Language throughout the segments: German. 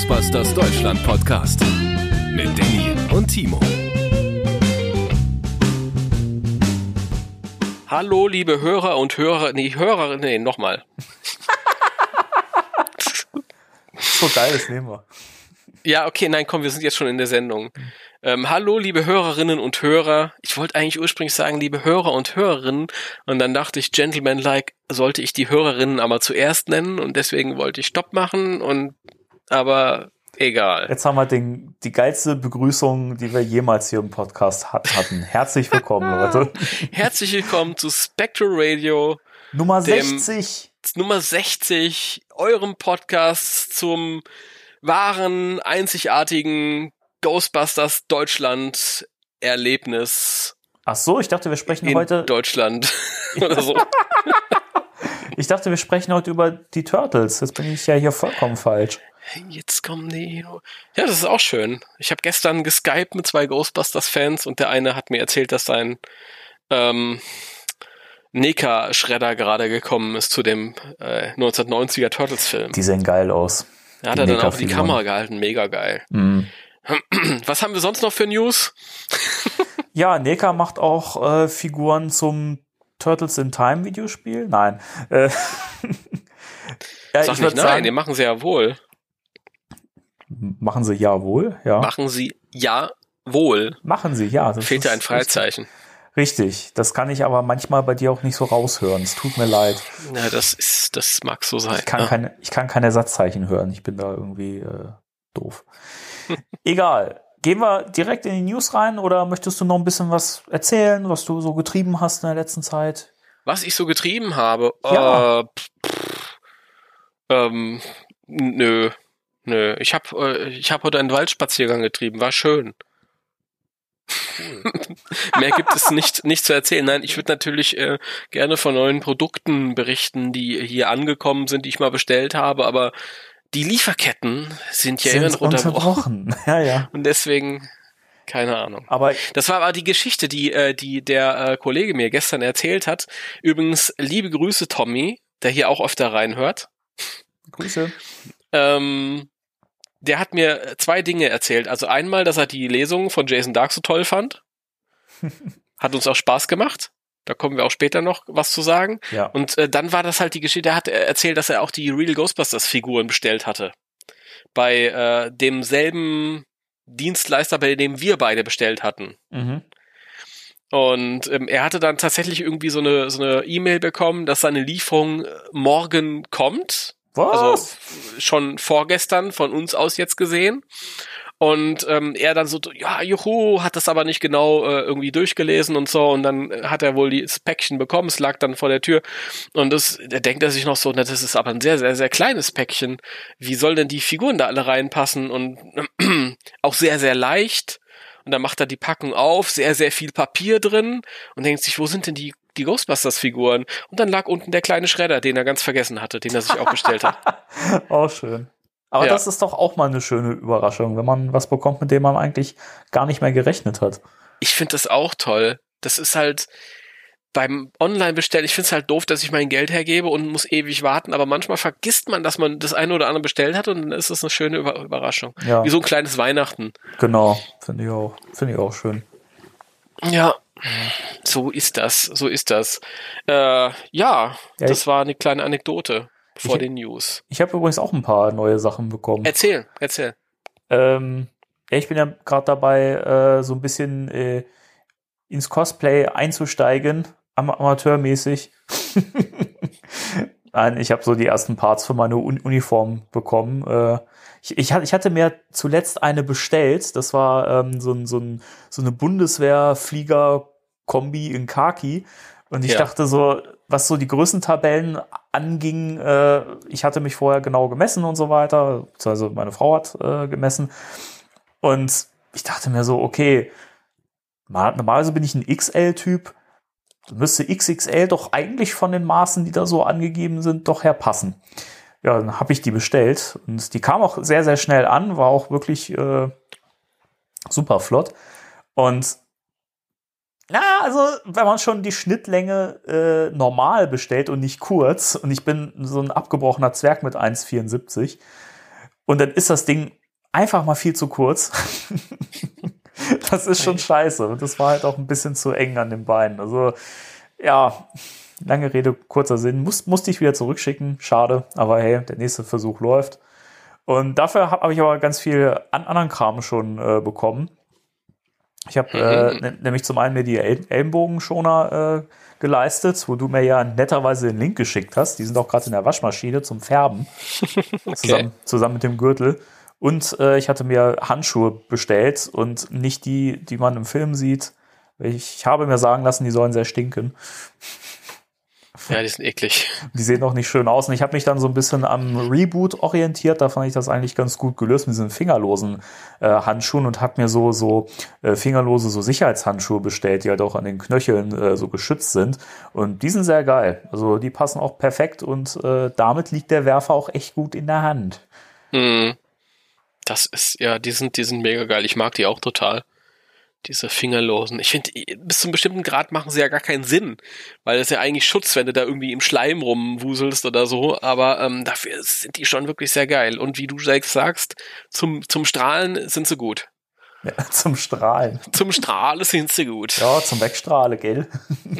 Ghostbusters Deutschland Podcast mit Danny und Timo. Hallo, liebe Hörer und Hörer, nee, Hörerinnen, nee, nochmal. So geil, das nehmen wir. Ja, okay, nein, komm, wir sind jetzt schon in der Sendung. Ähm, hallo, liebe Hörerinnen und Hörer. Ich wollte eigentlich ursprünglich sagen, liebe Hörer und Hörerinnen. Und dann dachte ich, Gentleman-like, sollte ich die Hörerinnen aber zuerst nennen. Und deswegen wollte ich Stopp machen. Und, aber egal. Jetzt haben wir den, die geilste Begrüßung, die wir jemals hier im Podcast hat, hatten. Herzlich willkommen, Leute. Herzlich willkommen zu Spectral Radio. Nummer Dem- 60. Nummer 60, eurem Podcast zum wahren, einzigartigen Ghostbusters Deutschland Erlebnis Ach so, ich dachte, wir sprechen in heute, Deutschland oder so. ich dachte, wir sprechen heute über die Turtles. Jetzt bin ich ja hier vollkommen falsch. Jetzt kommen die. Ja, das ist auch schön. Ich habe gestern geskypt mit zwei Ghostbusters-Fans und der eine hat mir erzählt, dass sein ähm, Neka-Schredder gerade gekommen ist zu dem äh, 1990er Turtles-Film. Die sehen geil aus. Da hat die er dann auch die Neka-Figuren. Kamera gehalten, mega geil. Mhm. Was haben wir sonst noch für News? Ja, Neka macht auch äh, Figuren zum Turtles in Time Videospiel. Nein. Äh, ja, Sag ich nicht nein, sagen, den machen sie ja wohl. Machen sie ja wohl, ja. Machen sie ja wohl. Machen sie, ja. Das Fehlte ist ein Freizeichen. Richtig, das kann ich aber manchmal bei dir auch nicht so raushören. Es tut mir leid. Ja, das ist, das mag so sein. Ich kann, ja. keine, ich kann keine Satzzeichen hören. Ich bin da irgendwie äh, doof. Egal. Gehen wir direkt in die News rein oder möchtest du noch ein bisschen was erzählen, was du so getrieben hast in der letzten Zeit? Was ich so getrieben habe, Ja. äh, pff, ähm, nö, nö. Ich habe äh, ich hab heute einen Waldspaziergang getrieben, war schön. Mehr gibt es nicht, nicht zu erzählen. Nein, ich würde natürlich äh, gerne von neuen Produkten berichten, die hier angekommen sind, die ich mal bestellt habe, aber die Lieferketten sind ja immer noch unterbrochen. unterbrochen. ja, ja. Und deswegen, keine Ahnung. Aber Das war aber die Geschichte, die, äh, die der äh, Kollege mir gestern erzählt hat. Übrigens, liebe Grüße, Tommy, der hier auch öfter reinhört. Grüße. Ähm, der hat mir zwei Dinge erzählt. Also einmal, dass er die Lesung von Jason Dark so toll fand. Hat uns auch Spaß gemacht. Da kommen wir auch später noch was zu sagen. Ja. Und äh, dann war das halt die Geschichte, er hat äh, erzählt, dass er auch die Real Ghostbusters Figuren bestellt hatte. Bei äh, demselben Dienstleister, bei dem wir beide bestellt hatten. Mhm. Und ähm, er hatte dann tatsächlich irgendwie so eine so eine E-Mail bekommen, dass seine Lieferung äh, morgen kommt. Was? Also schon vorgestern von uns aus jetzt gesehen. Und ähm, er dann so, ja, juhu, hat das aber nicht genau äh, irgendwie durchgelesen und so. Und dann äh, hat er wohl das Päckchen bekommen, es lag dann vor der Tür. Und das, da denkt er sich noch so, na, das ist aber ein sehr, sehr, sehr kleines Päckchen. Wie soll denn die Figuren da alle reinpassen? Und auch sehr, sehr leicht. Und dann macht er die Packung auf, sehr, sehr viel Papier drin und denkt sich, wo sind denn die, die Ghostbusters-Figuren? Und dann lag unten der kleine Schredder, den er ganz vergessen hatte, den er sich auch bestellt hat. Auch schön. Aber Ja. das ist doch auch mal eine schöne Überraschung, wenn man was bekommt, mit dem man eigentlich gar nicht mehr gerechnet hat. Ich finde das auch toll. Das ist halt beim Online-Bestellen, ich finde es halt doof, dass ich mein Geld hergebe und muss ewig warten, aber manchmal vergisst man, dass man das eine oder andere bestellt hat und dann ist das eine schöne Über Überraschung. Ja. Wie so ein kleines Weihnachten. Genau, finde ich auch. Finde ich auch schön. Ja, so ist das, so ist das. Äh, ja, Ja, das war eine kleine Anekdote vor den News. Ich habe übrigens auch ein paar neue Sachen bekommen. Erzähl, erzähl. Ähm, ja, ich bin ja gerade dabei, äh, so ein bisschen äh, ins Cosplay einzusteigen, am amateurmäßig. Nein, ich habe so die ersten Parts für meine Un Uniform bekommen. Äh, ich, ich, hatte- ich hatte mir zuletzt eine bestellt. Das war ähm, so, ein, so, ein, so eine Bundeswehr-Flieger-Kombi in Khaki. Und ich Ja. dachte so, was so die Größentabellen anging, äh, ich hatte mich vorher genau gemessen und so weiter. Also meine Frau hat äh, gemessen. Und ich dachte mir so, okay, mal- normalerweise bin ich ein XL-Typ. Müsste XXL doch eigentlich von den Maßen, die da so angegeben sind, doch her passen. Ja, dann habe ich die bestellt und die kam auch sehr, sehr schnell an, war auch wirklich äh, super flott. Und Na, also wenn man schon die Schnittlänge äh, normal bestellt und nicht kurz, und ich bin so ein abgebrochener Zwerg mit 1,74, und dann ist das Ding einfach mal viel zu kurz. das ist schon scheiße. Und das war halt auch ein bisschen zu eng an den Beinen. Also, ja, lange Rede, kurzer Sinn. Muss, musste ich wieder zurückschicken. Schade. Aber hey, der nächste Versuch läuft. Und dafür habe hab ich aber ganz viel an anderen Kram schon äh, bekommen. Ich habe äh, nämlich zum einen mir die El Ellenbogenschoner äh, geleistet, wo du mir ja netterweise den Link geschickt hast. Die sind auch gerade in der Waschmaschine zum Färben. okay. zusammen, zusammen mit dem Gürtel. Und äh, ich hatte mir Handschuhe bestellt und nicht die, die man im Film sieht. Ich habe mir sagen lassen, die sollen sehr stinken. Ja, die sind eklig. Die sehen auch nicht schön aus. Und ich habe mich dann so ein bisschen am Reboot orientiert. Da fand ich das eigentlich ganz gut gelöst mit diesen fingerlosen äh, Handschuhen und habe mir so so äh, fingerlose so Sicherheitshandschuhe bestellt, die halt auch an den Knöcheln äh, so geschützt sind. Und die sind sehr geil. Also die passen auch perfekt und äh, damit liegt der Werfer auch echt gut in der Hand. Mhm. Das ist, ja, die sind, die sind mega geil. Ich mag die auch total. Diese fingerlosen. Ich finde, bis zu einem bestimmten Grad machen sie ja gar keinen Sinn, weil das ist ja eigentlich Schutz, wenn du da irgendwie im Schleim rumwuselst oder so, aber ähm, dafür sind die schon wirklich sehr geil. Und wie du selbst sagst, zum, zum Strahlen sind sie gut. Ja, zum Strahlen. Zum Strahlen sind sie gut. Ja, zum Wegstrahlen, gell?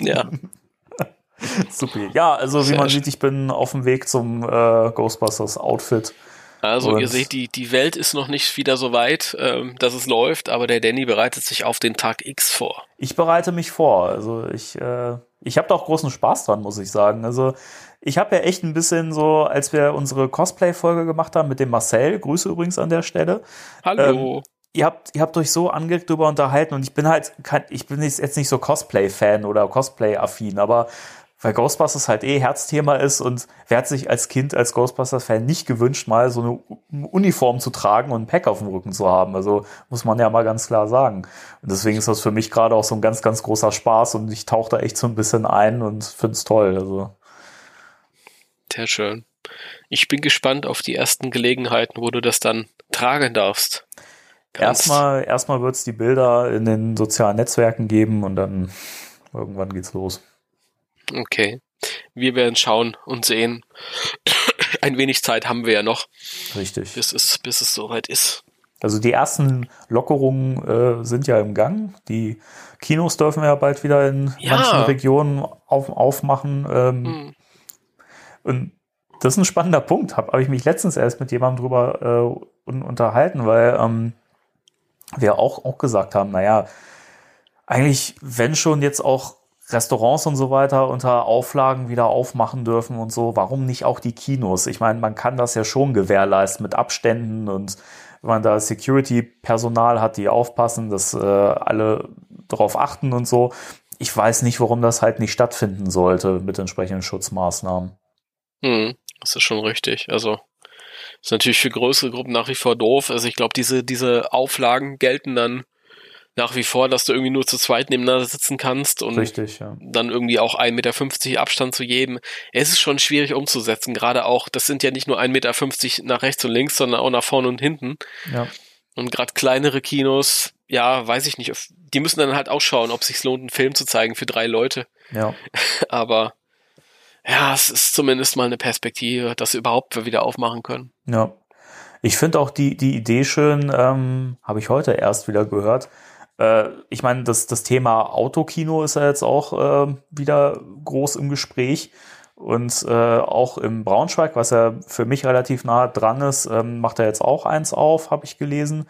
Ja. Super. Ja, also wie sehr man sieht, ich bin auf dem Weg zum äh, Ghostbusters Outfit. Also und ihr seht, die, die Welt ist noch nicht wieder so weit, ähm, dass es läuft, aber der Danny bereitet sich auf den Tag X vor. Ich bereite mich vor. Also ich, äh, ich habe da auch großen Spaß dran, muss ich sagen. Also ich habe ja echt ein bisschen so, als wir unsere Cosplay-Folge gemacht haben mit dem Marcel, Grüße übrigens an der Stelle. Hallo. Ähm, ihr habt, ihr habt euch so angeregt darüber unterhalten und ich bin halt, kein, ich bin jetzt nicht so Cosplay-Fan oder Cosplay-affin, aber weil Ghostbusters halt eh Herzthema ist und wer hat sich als Kind als Ghostbusters-Fan nicht gewünscht, mal so eine Uniform zu tragen und ein Pack auf dem Rücken zu haben. Also muss man ja mal ganz klar sagen. Und deswegen ist das für mich gerade auch so ein ganz, ganz großer Spaß und ich tauche da echt so ein bisschen ein und finde es toll. Also. Sehr schön. Ich bin gespannt auf die ersten Gelegenheiten, wo du das dann tragen darfst. Kannst. Erstmal, erstmal wird es die Bilder in den sozialen Netzwerken geben und dann irgendwann geht's los. Okay. Wir werden schauen und sehen. Ein wenig Zeit haben wir ja noch. Richtig. Bis es, bis es soweit ist. Also die ersten Lockerungen äh, sind ja im Gang. Die Kinos dürfen ja bald wieder in ja. manchen Regionen auf, aufmachen. Ähm, hm. Und das ist ein spannender Punkt. Habe hab ich mich letztens erst mit jemandem drüber äh, unterhalten, weil ähm, wir auch, auch gesagt haben, naja, eigentlich, wenn schon jetzt auch Restaurants und so weiter unter Auflagen wieder aufmachen dürfen und so, warum nicht auch die Kinos? Ich meine, man kann das ja schon gewährleisten mit Abständen und wenn man da Security-Personal hat, die aufpassen, dass äh, alle darauf achten und so. Ich weiß nicht, warum das halt nicht stattfinden sollte mit entsprechenden Schutzmaßnahmen. Hm, das ist schon richtig. Also ist natürlich für größere Gruppen nach wie vor doof. Also ich glaube, diese, diese Auflagen gelten dann nach wie vor, dass du irgendwie nur zu zweit nebeneinander sitzen kannst und Richtig, ja. dann irgendwie auch 1,50 Meter Abstand zu jedem. Es ist schon schwierig umzusetzen, gerade auch, das sind ja nicht nur 1,50 Meter nach rechts und links, sondern auch nach vorne und hinten. Ja. Und gerade kleinere Kinos, ja, weiß ich nicht, die müssen dann halt auch schauen, ob es sich lohnt, einen Film zu zeigen für drei Leute. Ja. Aber ja, es ist zumindest mal eine Perspektive, dass sie überhaupt wieder aufmachen können. Ja. Ich finde auch die, die Idee schön, ähm, habe ich heute erst wieder gehört, ich meine, das, das Thema Autokino ist ja jetzt auch äh, wieder groß im Gespräch. Und äh, auch im Braunschweig, was ja für mich relativ nah dran ist, ähm, macht er jetzt auch eins auf, habe ich gelesen.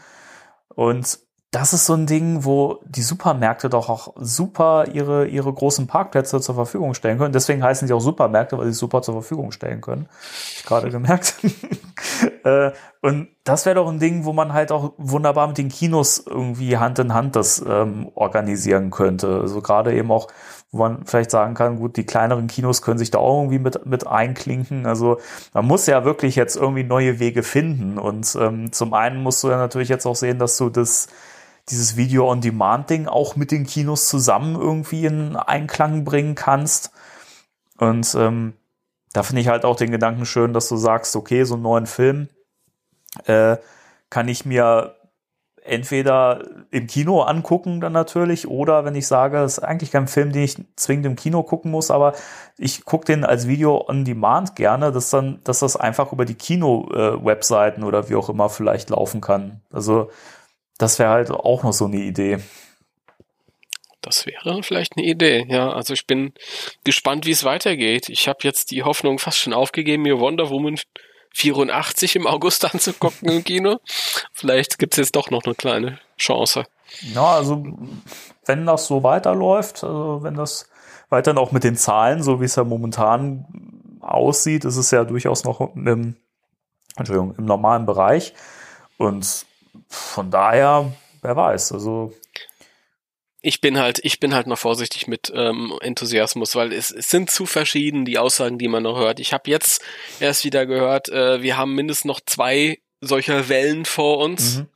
Und das ist so ein Ding, wo die Supermärkte doch auch super ihre, ihre großen Parkplätze zur Verfügung stellen können. Deswegen heißen sie auch Supermärkte, weil sie super zur Verfügung stellen können. Ich gerade gemerkt. äh, und das wäre doch ein Ding, wo man halt auch wunderbar mit den Kinos irgendwie Hand in Hand das ähm, organisieren könnte. Also gerade eben auch, wo man vielleicht sagen kann, gut, die kleineren Kinos können sich da auch irgendwie mit, mit einklinken. Also man muss ja wirklich jetzt irgendwie neue Wege finden. Und ähm, zum einen musst du ja natürlich jetzt auch sehen, dass du das dieses Video-on-Demand-Ding auch mit den Kinos zusammen irgendwie in Einklang bringen kannst. Und ähm, da finde ich halt auch den Gedanken schön, dass du sagst, okay, so einen neuen Film äh, kann ich mir entweder im Kino angucken dann natürlich oder wenn ich sage, es ist eigentlich kein Film, den ich zwingend im Kino gucken muss, aber ich gucke den als Video on Demand gerne, dass dann, dass das einfach über die Kino-Webseiten äh, oder wie auch immer vielleicht laufen kann. Also das wäre halt auch noch so eine Idee. Das wäre vielleicht eine Idee, ja. Also ich bin gespannt, wie es weitergeht. Ich habe jetzt die Hoffnung fast schon aufgegeben, mir Wonder Woman 84 im August anzugucken im Kino. Vielleicht gibt's jetzt doch noch eine kleine Chance. Ja, also wenn das so weiterläuft, also wenn das weiterhin auch mit den Zahlen, so wie es ja momentan aussieht, ist es ja durchaus noch im, Entschuldigung, im normalen Bereich. Und von daher, wer weiß, also ich bin halt, ich bin halt noch vorsichtig mit ähm, Enthusiasmus, weil es, es sind zu verschieden die Aussagen, die man noch hört. Ich habe jetzt erst wieder gehört, äh, wir haben mindestens noch zwei solcher Wellen vor uns, mhm.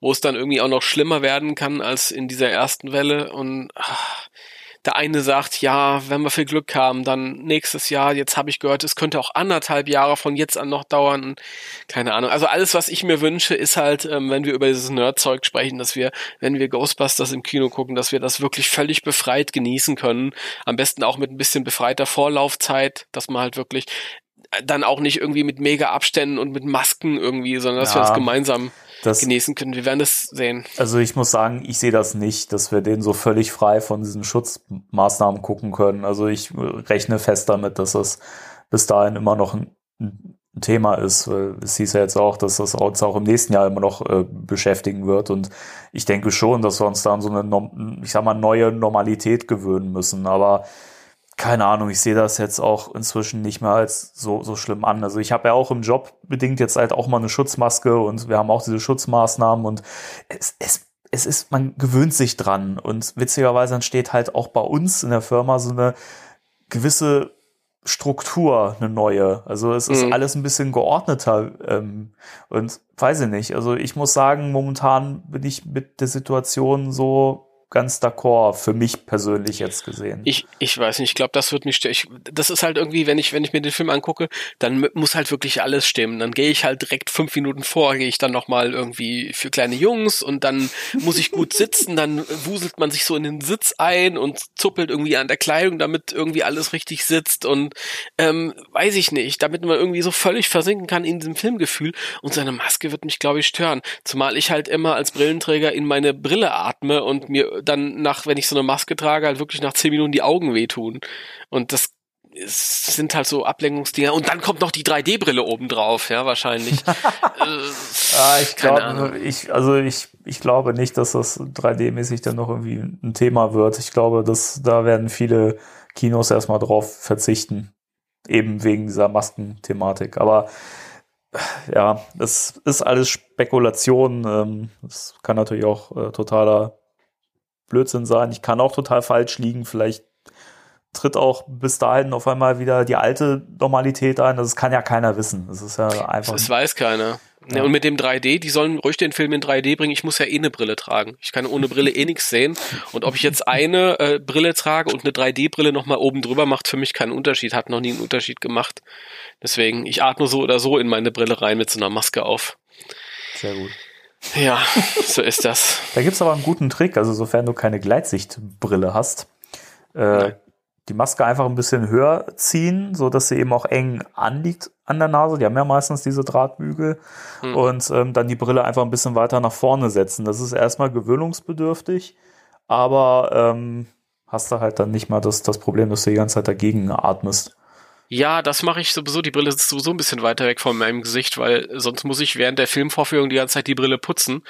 wo es dann irgendwie auch noch schlimmer werden kann als in dieser ersten Welle. Und ach, der eine sagt, ja, wenn wir viel Glück haben, dann nächstes Jahr, jetzt habe ich gehört, es könnte auch anderthalb Jahre von jetzt an noch dauern. Keine Ahnung. Also alles, was ich mir wünsche, ist halt, ähm, wenn wir über dieses Nerdzeug sprechen, dass wir, wenn wir Ghostbusters im Kino gucken, dass wir das wirklich völlig befreit genießen können. Am besten auch mit ein bisschen befreiter Vorlaufzeit, dass man halt wirklich dann auch nicht irgendwie mit mega Abständen und mit Masken irgendwie, sondern dass ja. wir uns gemeinsam das, genießen können. Wir werden das sehen. Also ich muss sagen, ich sehe das nicht, dass wir den so völlig frei von diesen Schutzmaßnahmen gucken können. Also ich rechne fest damit, dass es bis dahin immer noch ein, ein Thema ist. Es hieß ja jetzt auch, dass das uns auch im nächsten Jahr immer noch äh, beschäftigen wird. Und ich denke schon, dass wir uns da an so eine, ich sag mal, neue Normalität gewöhnen müssen. Aber keine Ahnung, ich sehe das jetzt auch inzwischen nicht mehr als so, so schlimm an. Also ich habe ja auch im Job bedingt jetzt halt auch mal eine Schutzmaske und wir haben auch diese Schutzmaßnahmen und es, es, es ist, man gewöhnt sich dran und witzigerweise entsteht halt auch bei uns in der Firma so eine gewisse Struktur, eine neue. Also es ist mhm. alles ein bisschen geordneter ähm, und weiß ich nicht. Also ich muss sagen, momentan bin ich mit der Situation so ganz d'accord für mich persönlich jetzt gesehen. Ich, ich weiß nicht, ich glaube, das wird mich ich, das ist halt irgendwie, wenn ich wenn ich mir den Film angucke, dann muss halt wirklich alles stimmen. Dann gehe ich halt direkt fünf Minuten vor, gehe ich dann noch mal irgendwie für kleine Jungs und dann muss ich gut sitzen, dann wuselt man sich so in den Sitz ein und zuppelt irgendwie an der Kleidung, damit irgendwie alles richtig sitzt. Und ähm, weiß ich nicht, damit man irgendwie so völlig versinken kann in diesem Filmgefühl. Und seine Maske wird mich glaube ich stören, zumal ich halt immer als Brillenträger in meine Brille atme und mir dann nach, wenn ich so eine Maske trage, halt wirklich nach zehn Minuten die Augen wehtun. Und das sind halt so Ablenkungsdinger. Und dann kommt noch die 3D-Brille oben drauf, ja, wahrscheinlich. äh, ja, ich glaube, ich, also ich, ich glaube nicht, dass das 3D-mäßig dann noch irgendwie ein Thema wird. Ich glaube, dass da werden viele Kinos erstmal drauf verzichten. Eben wegen dieser Maskenthematik. Aber ja, das ist alles Spekulation. Ähm, das kann natürlich auch äh, totaler Blödsinn sein. Ich kann auch total falsch liegen. Vielleicht tritt auch bis dahin auf einmal wieder die alte Normalität ein. Das kann ja keiner wissen. Das ist ja einfach. Das weiß keiner. Ja. und mit dem 3D, die sollen ruhig den Film in 3D bringen. Ich muss ja eh eine Brille tragen. Ich kann ohne Brille eh nichts sehen. Und ob ich jetzt eine äh, Brille trage und eine 3D-Brille nochmal oben drüber, macht für mich keinen Unterschied. Hat noch nie einen Unterschied gemacht. Deswegen, ich atme so oder so in meine Brille rein mit so einer Maske auf. Sehr gut. Ja, so ist das. Da gibt's aber einen guten Trick, also sofern du keine Gleitsichtbrille hast, äh, die Maske einfach ein bisschen höher ziehen, so dass sie eben auch eng anliegt an der Nase. Die haben ja meistens diese Drahtbügel hm. und ähm, dann die Brille einfach ein bisschen weiter nach vorne setzen. Das ist erstmal gewöhnungsbedürftig, aber ähm, hast du halt dann nicht mal das, das Problem, dass du die ganze Zeit dagegen atmest. Ja, das mache ich sowieso. Die Brille ist sowieso ein bisschen weiter weg von meinem Gesicht, weil sonst muss ich während der Filmvorführung die ganze Zeit die Brille putzen,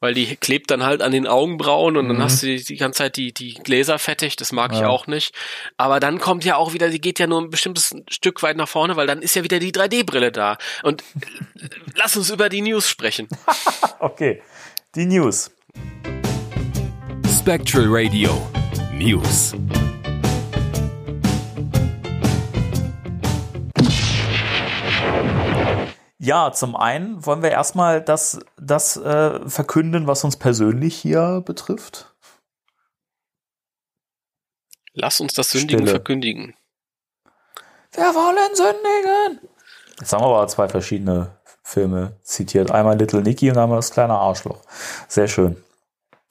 weil die klebt dann halt an den Augenbrauen und mhm. dann hast du die, die, ganze Zeit die, die Gläser fettig. Das mag ja. ich auch nicht. Aber dann kommt ja auch wieder, die geht ja nur ein bestimmtes Stück weit nach vorne, weil dann ist ja wieder die 3D-Brille da. Und lass uns über die News sprechen. okay, die News. Spectral Radio News. Ja, zum einen wollen wir erstmal das, das äh, verkünden, was uns persönlich hier betrifft. Lass uns das Sündigen Stille. verkündigen. Wir wollen sündigen. Jetzt haben wir aber zwei verschiedene Filme zitiert. Einmal Little Nicky und einmal das kleine Arschloch. Sehr schön.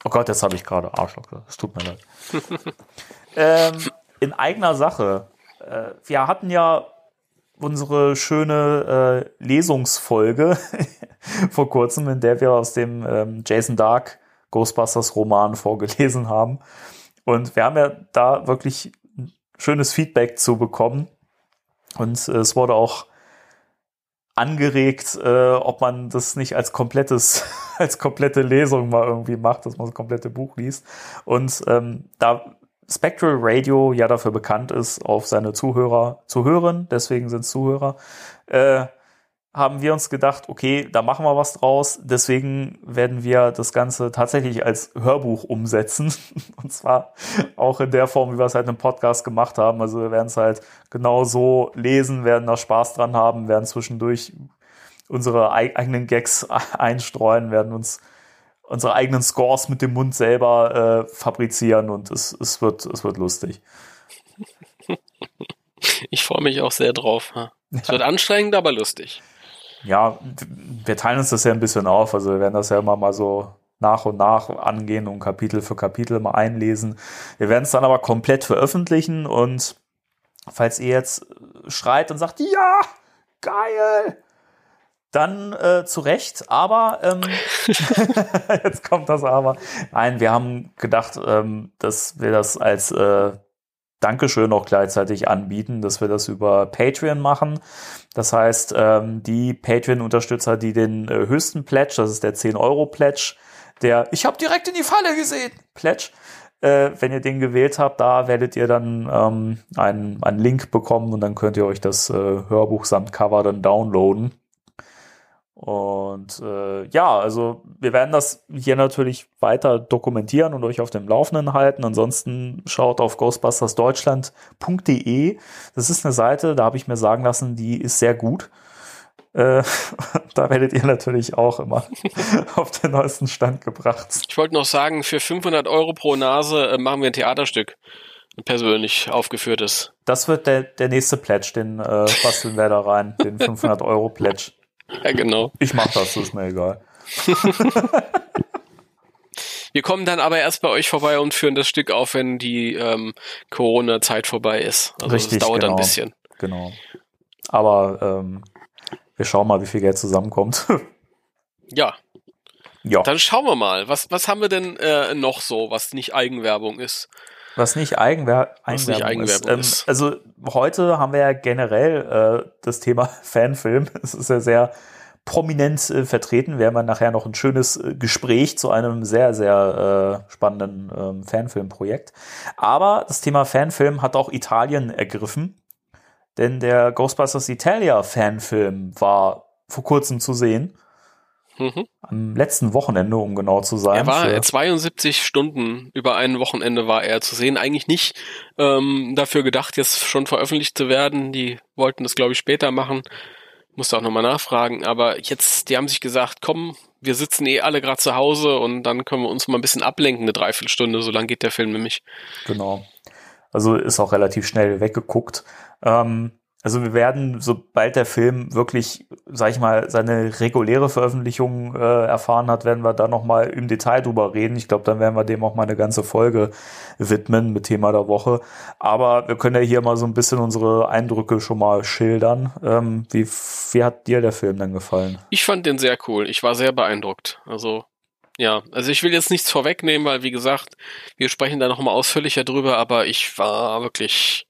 Oh Gott, jetzt habe ich gerade Arschloch. Es tut mir leid. ähm, in eigener Sache. Äh, wir hatten ja unsere schöne äh, Lesungsfolge vor kurzem, in der wir aus dem ähm, Jason Dark Ghostbusters Roman vorgelesen haben. Und wir haben ja da wirklich schönes Feedback zu bekommen. Und äh, es wurde auch angeregt, äh, ob man das nicht als komplettes, als komplette Lesung mal irgendwie macht, dass man das komplette Buch liest. Und ähm, da Spectral Radio ja dafür bekannt ist, auf seine Zuhörer zu hören, deswegen sind es Zuhörer, äh, haben wir uns gedacht, okay, da machen wir was draus. Deswegen werden wir das Ganze tatsächlich als Hörbuch umsetzen. Und zwar auch in der Form, wie wir es halt im Podcast gemacht haben. Also wir werden es halt genau so lesen, werden da Spaß dran haben, werden zwischendurch unsere eigenen Gags einstreuen, werden uns unsere eigenen Scores mit dem Mund selber äh, fabrizieren und es, es, wird, es wird lustig. Ich freue mich auch sehr drauf. Es wird anstrengend, aber lustig. Ja, wir teilen uns das ja ein bisschen auf. Also wir werden das ja immer mal so nach und nach angehen und Kapitel für Kapitel mal einlesen. Wir werden es dann aber komplett veröffentlichen und falls ihr jetzt schreit und sagt, ja, geil, dann äh, zu Recht, aber ähm, jetzt kommt das aber. Nein, wir haben gedacht, ähm, dass wir das als äh, Dankeschön auch gleichzeitig anbieten, dass wir das über Patreon machen. Das heißt, ähm, die Patreon-Unterstützer, die den äh, höchsten Pledge, das ist der 10-Euro-Pledge, der Ich habe direkt in die Falle gesehen, Pledge, äh, wenn ihr den gewählt habt, da werdet ihr dann ähm, einen, einen Link bekommen und dann könnt ihr euch das äh, Hörbuch samt Cover dann downloaden. Und äh, ja, also wir werden das hier natürlich weiter dokumentieren und euch auf dem Laufenden halten. Ansonsten schaut auf ghostbustersdeutschland.de. Das ist eine Seite, da habe ich mir sagen lassen, die ist sehr gut. Äh, da werdet ihr natürlich auch immer auf den neuesten Stand gebracht. Ich wollte noch sagen, für 500 Euro pro Nase äh, machen wir ein Theaterstück, ein persönlich aufgeführtes. Das wird der, der nächste Pledge, den äh, basteln wir da rein, den 500 Euro Pledge. Ja, genau. Ich mach das, das ist mir egal. Wir kommen dann aber erst bei euch vorbei und führen das Stück auf, wenn die ähm, Corona-Zeit vorbei ist. Also Richtig, das dauert genau. ein bisschen. Genau. Aber ähm, wir schauen mal, wie viel Geld zusammenkommt. Ja, ja. dann schauen wir mal. Was, was haben wir denn äh, noch so, was nicht Eigenwerbung ist? Was nicht Eigenwer Was nicht Eigenwerbung ist. Eigenwerbung Ähm, ist. also heute haben wir ja generell äh, das Thema Fanfilm. Es ist ja sehr prominent äh, vertreten. Wir haben ja nachher noch ein schönes äh, Gespräch zu einem sehr, sehr äh, spannenden ähm, Fanfilmprojekt. Aber das Thema Fanfilm hat auch Italien ergriffen. Denn der Ghostbusters Italia Fanfilm war vor kurzem zu sehen. Mhm. Am letzten Wochenende, um genau zu sein. Er war Für- äh, 72 Stunden über ein Wochenende war er zu sehen. Eigentlich nicht ähm, dafür gedacht, jetzt schon veröffentlicht zu werden. Die wollten das, glaube ich, später machen. Musste auch nochmal nachfragen. Aber jetzt, die haben sich gesagt, komm, wir sitzen eh alle gerade zu Hause und dann können wir uns mal ein bisschen ablenken, eine Dreiviertelstunde. So lang geht der Film nämlich. Genau. Also ist auch relativ schnell weggeguckt. Ähm, also wir werden, sobald der Film wirklich, sag ich mal, seine reguläre Veröffentlichung äh, erfahren hat, werden wir da nochmal im Detail drüber reden. Ich glaube, dann werden wir dem auch mal eine ganze Folge widmen mit Thema der Woche. Aber wir können ja hier mal so ein bisschen unsere Eindrücke schon mal schildern. Ähm, wie, wie hat dir der Film denn gefallen? Ich fand den sehr cool. Ich war sehr beeindruckt. Also, ja, also ich will jetzt nichts vorwegnehmen, weil wie gesagt, wir sprechen da nochmal ausführlicher drüber, aber ich war wirklich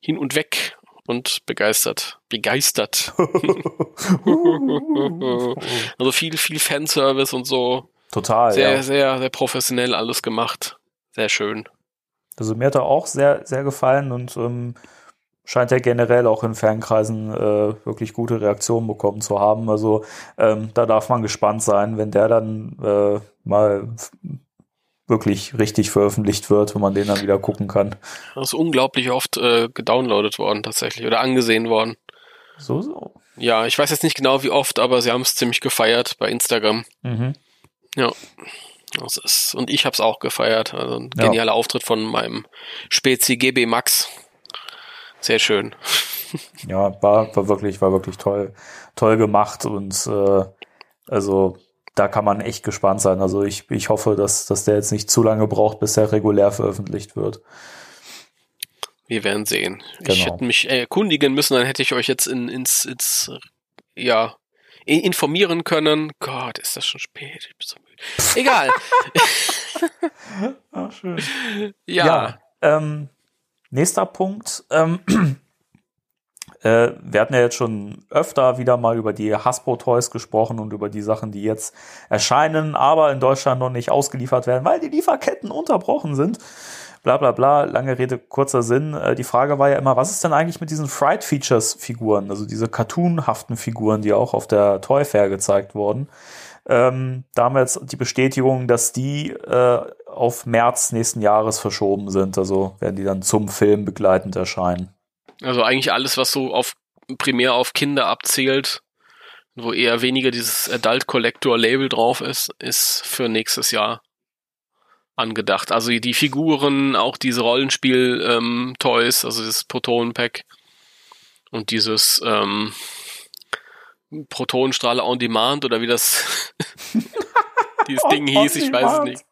hin und weg und begeistert. Begeistert. also viel, viel Fanservice und so. Total, Sehr, ja. sehr, sehr professionell alles gemacht. Sehr schön. Also mir hat er auch sehr, sehr gefallen und ähm, scheint er generell auch in Fankreisen äh, wirklich gute Reaktionen bekommen zu haben. Also ähm, da darf man gespannt sein, wenn der dann äh, mal wirklich richtig veröffentlicht wird, wenn man den dann wieder gucken kann. Das ist unglaublich oft äh, gedownloadet worden tatsächlich oder angesehen worden. So, so. Ja, ich weiß jetzt nicht genau wie oft, aber sie haben es ziemlich gefeiert bei Instagram. Mhm. Ja. Das ist, und ich habe es auch gefeiert. Also ein Ja. genialer Auftritt von meinem Spezi GB Max. Sehr schön. ja, war, war wirklich, war wirklich toll, toll gemacht und äh, also da kann man echt gespannt sein. Also ich, ich hoffe, dass, dass der jetzt nicht zu lange braucht, bis er regulär veröffentlicht wird. Wir werden sehen. Genau. Ich hätte mich erkundigen müssen, dann hätte ich euch jetzt in, ins, ins, ja, informieren können. Gott, ist das schon spät. Ich bin so müde. Egal. Ach, schön. ja. Ja, ähm, nächster Punkt. Ähm, äh, wir hatten ja jetzt schon öfter wieder mal über die Hasbro Toys gesprochen und über die Sachen, die jetzt erscheinen, aber in Deutschland noch nicht ausgeliefert werden, weil die Lieferketten unterbrochen sind. Bla bla bla, lange Rede, kurzer Sinn. Äh, die Frage war ja immer, was ist denn eigentlich mit diesen Fright Features Figuren, also diese cartoonhaften Figuren, die auch auf der Toy Fair gezeigt wurden? Ähm, da haben wir jetzt die Bestätigung, dass die äh, auf März nächsten Jahres verschoben sind. Also werden die dann zum Film begleitend erscheinen. Also eigentlich alles, was so auf primär auf Kinder abzielt, wo eher weniger dieses Adult Collector Label drauf ist, ist für nächstes Jahr angedacht. Also die Figuren, auch diese Rollenspiel-Toys, also das Proton-Pack und dieses ähm, Protonenstrahle on Demand oder wie das dieses Ding hieß, ich weiß es nicht.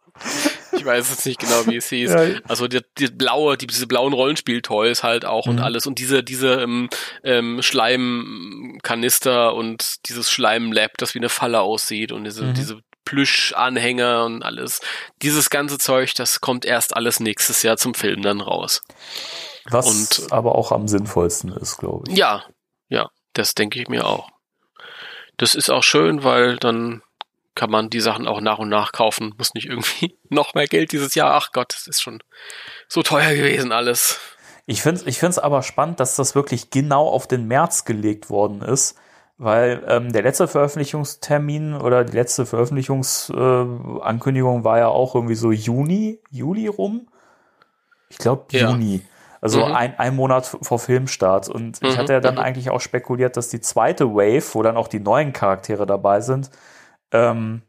Ich weiß jetzt nicht genau, wie es hieß. Ja. Also die, die blaue, die, diese blauen Rollenspiel-Toys halt auch und Mhm. alles und diese diese ähm, ähm, Schleimkanister und dieses Schleimlab, das wie eine Falle aussieht und diese Mhm. diese Plüschanhänger und alles. Dieses ganze Zeug, das kommt erst alles nächstes Jahr zum Film dann raus. Was Und- aber auch am sinnvollsten ist, glaube ich. Ja, ja, das denke ich mir auch. Das ist auch schön, weil dann kann man die Sachen auch nach und nach kaufen, muss nicht irgendwie noch mehr Geld dieses Jahr. Ach Gott, das ist schon so teuer gewesen alles. Ich finde es ich find's aber spannend, dass das wirklich genau auf den März gelegt worden ist, weil ähm, der letzte Veröffentlichungstermin oder die letzte Veröffentlichungsankündigung äh, war ja auch irgendwie so Juni, Juli rum. Ich glaube Ja. Juni. Also Mhm. ein, ein Monat vor Filmstart. Und ich Mhm, hatte ja dann mhm. eigentlich auch spekuliert, dass die zweite Wave, wo dann auch die neuen Charaktere dabei sind, ähm,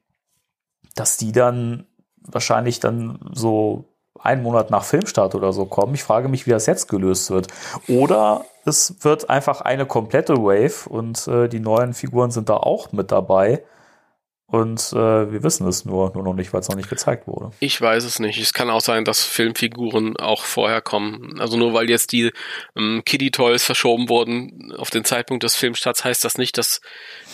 dass die dann wahrscheinlich dann so einen Monat nach Filmstart oder so kommen. Ich frage mich, wie das jetzt gelöst wird. Oder es wird einfach eine komplette Wave und äh, die neuen Figuren sind da auch mit dabei. Und äh, wir wissen es nur, nur noch nicht, weil es noch nicht gezeigt wurde. Ich weiß es nicht. Es kann auch sein, dass Filmfiguren auch vorher kommen. Also nur weil jetzt die ähm, Kiddie Toys verschoben wurden auf den Zeitpunkt des Filmstarts, heißt das nicht, dass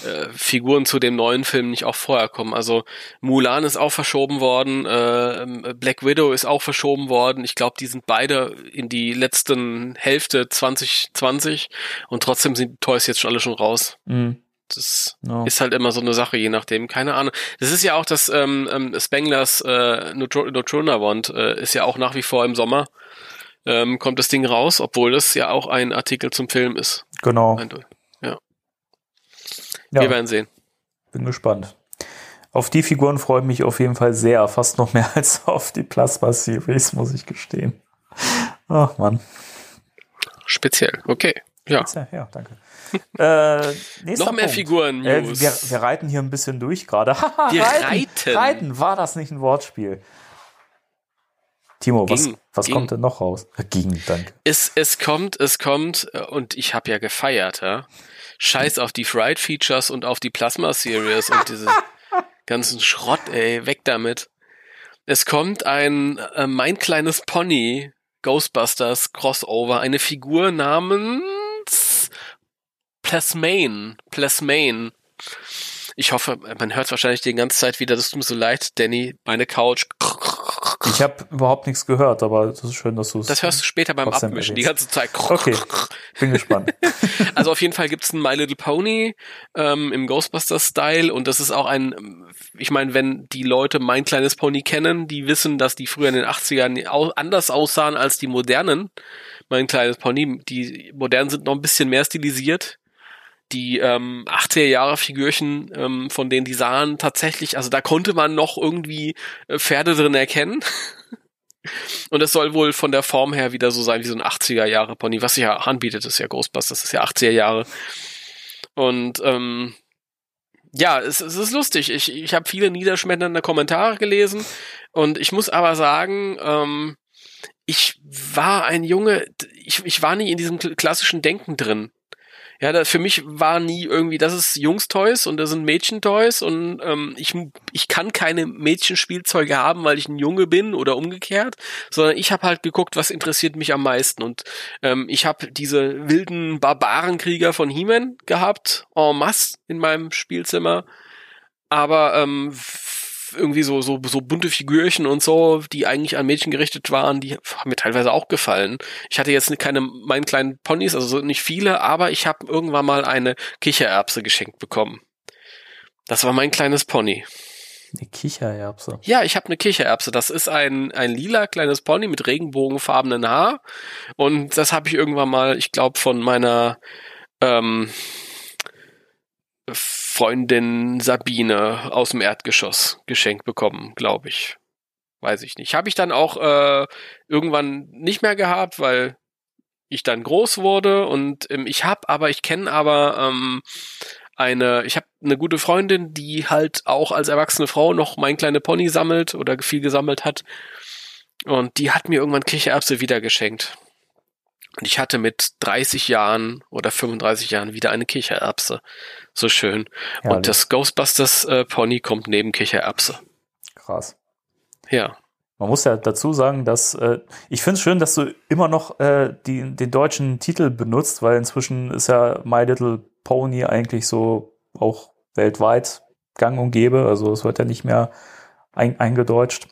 äh, Figuren zu dem neuen Film nicht auch vorher kommen. Also Mulan ist auch verschoben worden, äh, Black Widow ist auch verschoben worden. Ich glaube, die sind beide in die letzten Hälfte 2020 und trotzdem sind die Toys jetzt schon alle schon raus. Mhm. Das Ja. ist halt immer so eine Sache, je nachdem. Keine Ahnung. Das ist ja auch das ähm, ähm, Spenglers äh, Neutro- Neutronawand äh, ist ja auch nach wie vor im Sommer. Ähm, kommt das Ding raus, obwohl das ja auch ein Artikel zum Film ist. Genau. Eindeutig. Ja, Wir werden sehen. bin gespannt. Auf die Figuren freue ich mich auf jeden Fall sehr. Fast noch mehr als auf die Plasma Series, muss ich gestehen. Ach man. Speziell. Okay. Ja. Ja, ja danke. Äh, Noch mehr Punkt. Figuren Äh, wir, wir reiten hier ein bisschen durch gerade. Wir reiten, reiten. reiten. War das nicht ein Wortspiel? Timo, was, Ging, was ging. kommt denn noch raus? Äh, Ging, danke. es, es kommt, es kommt, äh, und ich habe ja gefeiert, ja. Scheiß auf die Fried Features und auf die Plasma Series und diese ganzen Schrott, ey, weg damit. Es kommt ein äh, Mein kleines Pony Ghostbusters Crossover, eine Figur namens Plasmane. Plasmane. Ich hoffe, man hört wahrscheinlich die ganze Zeit wieder, das tut mir so leid, Danny, meine Couch. Ich habe überhaupt nichts gehört, aber das ist schön, dass du es. Das hörst du später beim Abmischen, die ganze Zeit. Okay, bin gespannt. Also auf jeden Fall gibt's ein My Little Pony ähm, im Ghostbusters-Style und das ist auch ein, ich meine, wenn die Leute Mein kleines Pony kennen, die wissen, dass die früher in den 80ern au anders aussahen als die modernen Mein kleines Pony. Die modernen sind noch ein bisschen mehr stilisiert. Die ähm, 80er Jahre Figürchen, ähm, von denen die sahen tatsächlich, also da konnte man noch irgendwie äh, Pferde drin erkennen. Und es soll wohl von der Form her wieder so sein wie so ein 80er Jahre Pony, was sich ja anbietet, ist ja Ghostbusters, das ist ja 80er Jahre. Und ähm, ja, es, es ist lustig. Ich, ich habe viele niederschmetternde Kommentare gelesen und ich muss aber sagen, ähm, ich war ein Junge, ich, ich war nie in diesem klassischen Denken drin. Ja, da, für mich war nie irgendwie, das ist Jungs-Toys und das sind Mädchen-Toys und ähm, ich, ich kann keine Mädchenspielzeuge haben, weil ich ein Junge bin oder umgekehrt, sondern ich habe halt geguckt, was interessiert mich am meisten. Und ähm, ich habe diese wilden Barbarenkrieger von He-Man gehabt, en masse in meinem Spielzimmer, aber ähm, irgendwie so, so, so bunte Figürchen und so, die eigentlich an Mädchen gerichtet waren, die haben mir teilweise auch gefallen. Ich hatte jetzt keine meinen kleinen Ponys, also nicht viele, aber ich habe irgendwann mal eine Kichererbse geschenkt bekommen. Das war mein kleines Pony. Eine Kichererbse. Ja, ich habe eine Kichererbse. Das ist ein, ein lila kleines Pony mit regenbogenfarbenen Haar. Und das habe ich irgendwann mal, ich glaube, von meiner ähm, Freundin Sabine aus dem Erdgeschoss geschenkt bekommen, glaube ich. Weiß ich nicht. Habe ich dann auch äh, irgendwann nicht mehr gehabt, weil ich dann groß wurde und ähm, ich habe aber, ich kenne aber ähm, eine, ich habe eine gute Freundin, die halt auch als erwachsene Frau noch mein kleine Pony sammelt oder viel gesammelt hat. Und die hat mir irgendwann Kichererbse wieder geschenkt. Und ich hatte mit 30 Jahren oder 35 Jahren wieder eine Kichererbse. So schön. Herrlich. Und das Ghostbusters äh, Pony kommt neben Kichererbse. Krass. Ja. Man muss ja dazu sagen, dass äh, ich finde es schön, dass du immer noch äh, die, den deutschen Titel benutzt, weil inzwischen ist ja My Little Pony eigentlich so auch weltweit gang und gäbe. Also es wird ja nicht mehr ein, eingedeutscht.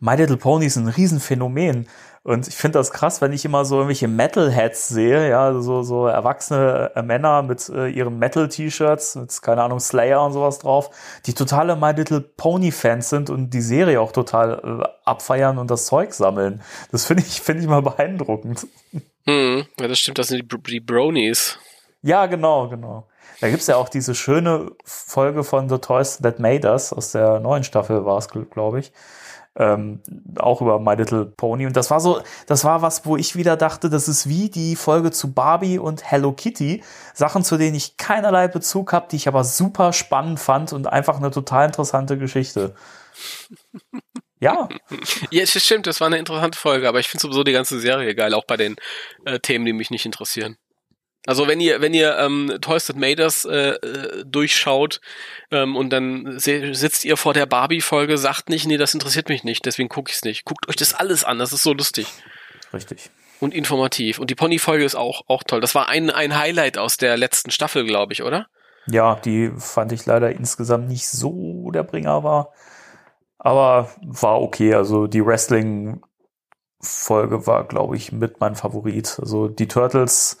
My Little Pony ist ein Riesenphänomen. Und ich finde das krass, wenn ich immer so irgendwelche Metalheads sehe, ja, so, so erwachsene äh, Männer mit äh, ihren Metal-T-Shirts, mit, keine Ahnung, Slayer und sowas drauf, die totale My Little Pony-Fans sind und die Serie auch total äh, abfeiern und das Zeug sammeln. Das finde ich, finde ich mal beeindruckend. Hm, ja, das stimmt, das sind die, die Bronies. Ja, genau, genau. Da gibt's ja auch diese schöne Folge von The Toys That Made Us, aus der neuen Staffel war es, glaube ich ähm, auch über My Little Pony. Und das war so, das war was, wo ich wieder dachte, das ist wie die Folge zu Barbie und Hello Kitty. Sachen, zu denen ich keinerlei Bezug habe, die ich aber super spannend fand und einfach eine total interessante Geschichte. Ja. Ja, es stimmt, das war eine interessante Folge, aber ich finde sowieso die ganze Serie geil, auch bei den äh, Themen, die mich nicht interessieren. Also wenn ihr, wenn ihr ähm, Toys That Made Us äh, äh, durchschaut ähm, und dann sitzt ihr vor der Barbie-Folge, sagt nicht, nee, das interessiert mich nicht, deswegen gucke ich es nicht. Guckt euch das alles an, das ist so lustig. Richtig. Und informativ. Und die Pony-Folge ist auch, auch toll. Das war ein, ein Highlight aus der letzten Staffel, glaube ich, oder? Ja, die fand ich leider insgesamt nicht so der Bringer war. Aber war okay. Also die Wrestling-Folge war, glaube ich, mit mein Favorit. Also die Turtles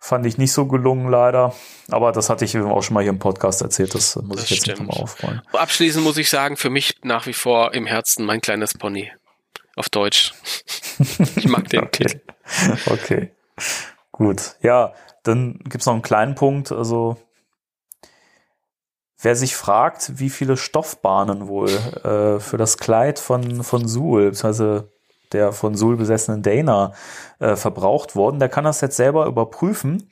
Fand ich nicht so gelungen, leider. Aber das hatte ich auch schon mal hier im Podcast erzählt. Das muss das ich jetzt nochmal aufrollen. Abschließend muss ich sagen, für mich nach wie vor im Herzen mein kleines Pony. Auf Deutsch. ich mag den okay. Titel. Okay. Gut. Ja, dann gibt's noch einen kleinen Punkt. Also, wer sich fragt, wie viele Stoffbahnen wohl äh, für das Kleid von, von Suhl, beziehungsweise der von Sul besessenen Dana äh, verbraucht worden. Der kann das jetzt selber überprüfen.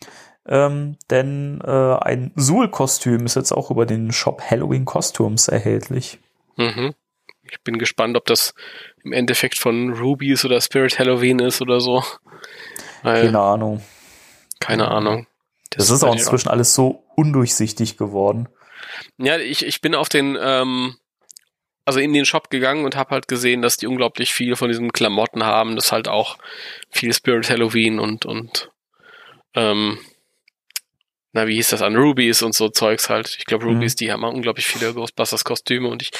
Ähm, denn äh, ein Sul-Kostüm ist jetzt auch über den Shop Halloween Costumes erhältlich. Mhm. Ich bin gespannt, ob das im Endeffekt von Rubies oder Spirit Halloween ist oder so. Weil, keine Ahnung. Keine Ahnung. Das, das ist auch inzwischen auch. alles so undurchsichtig geworden. Ja, ich, ich bin auf den ähm, also in den Shop gegangen und habe halt gesehen, dass die unglaublich viel von diesen Klamotten haben. Das halt auch viel Spirit Halloween und und ähm, na wie hieß das an Rubies und so Zeugs halt. Ich glaube Rubies, mhm. die haben unglaublich viele Ghostbusters Kostüme und ich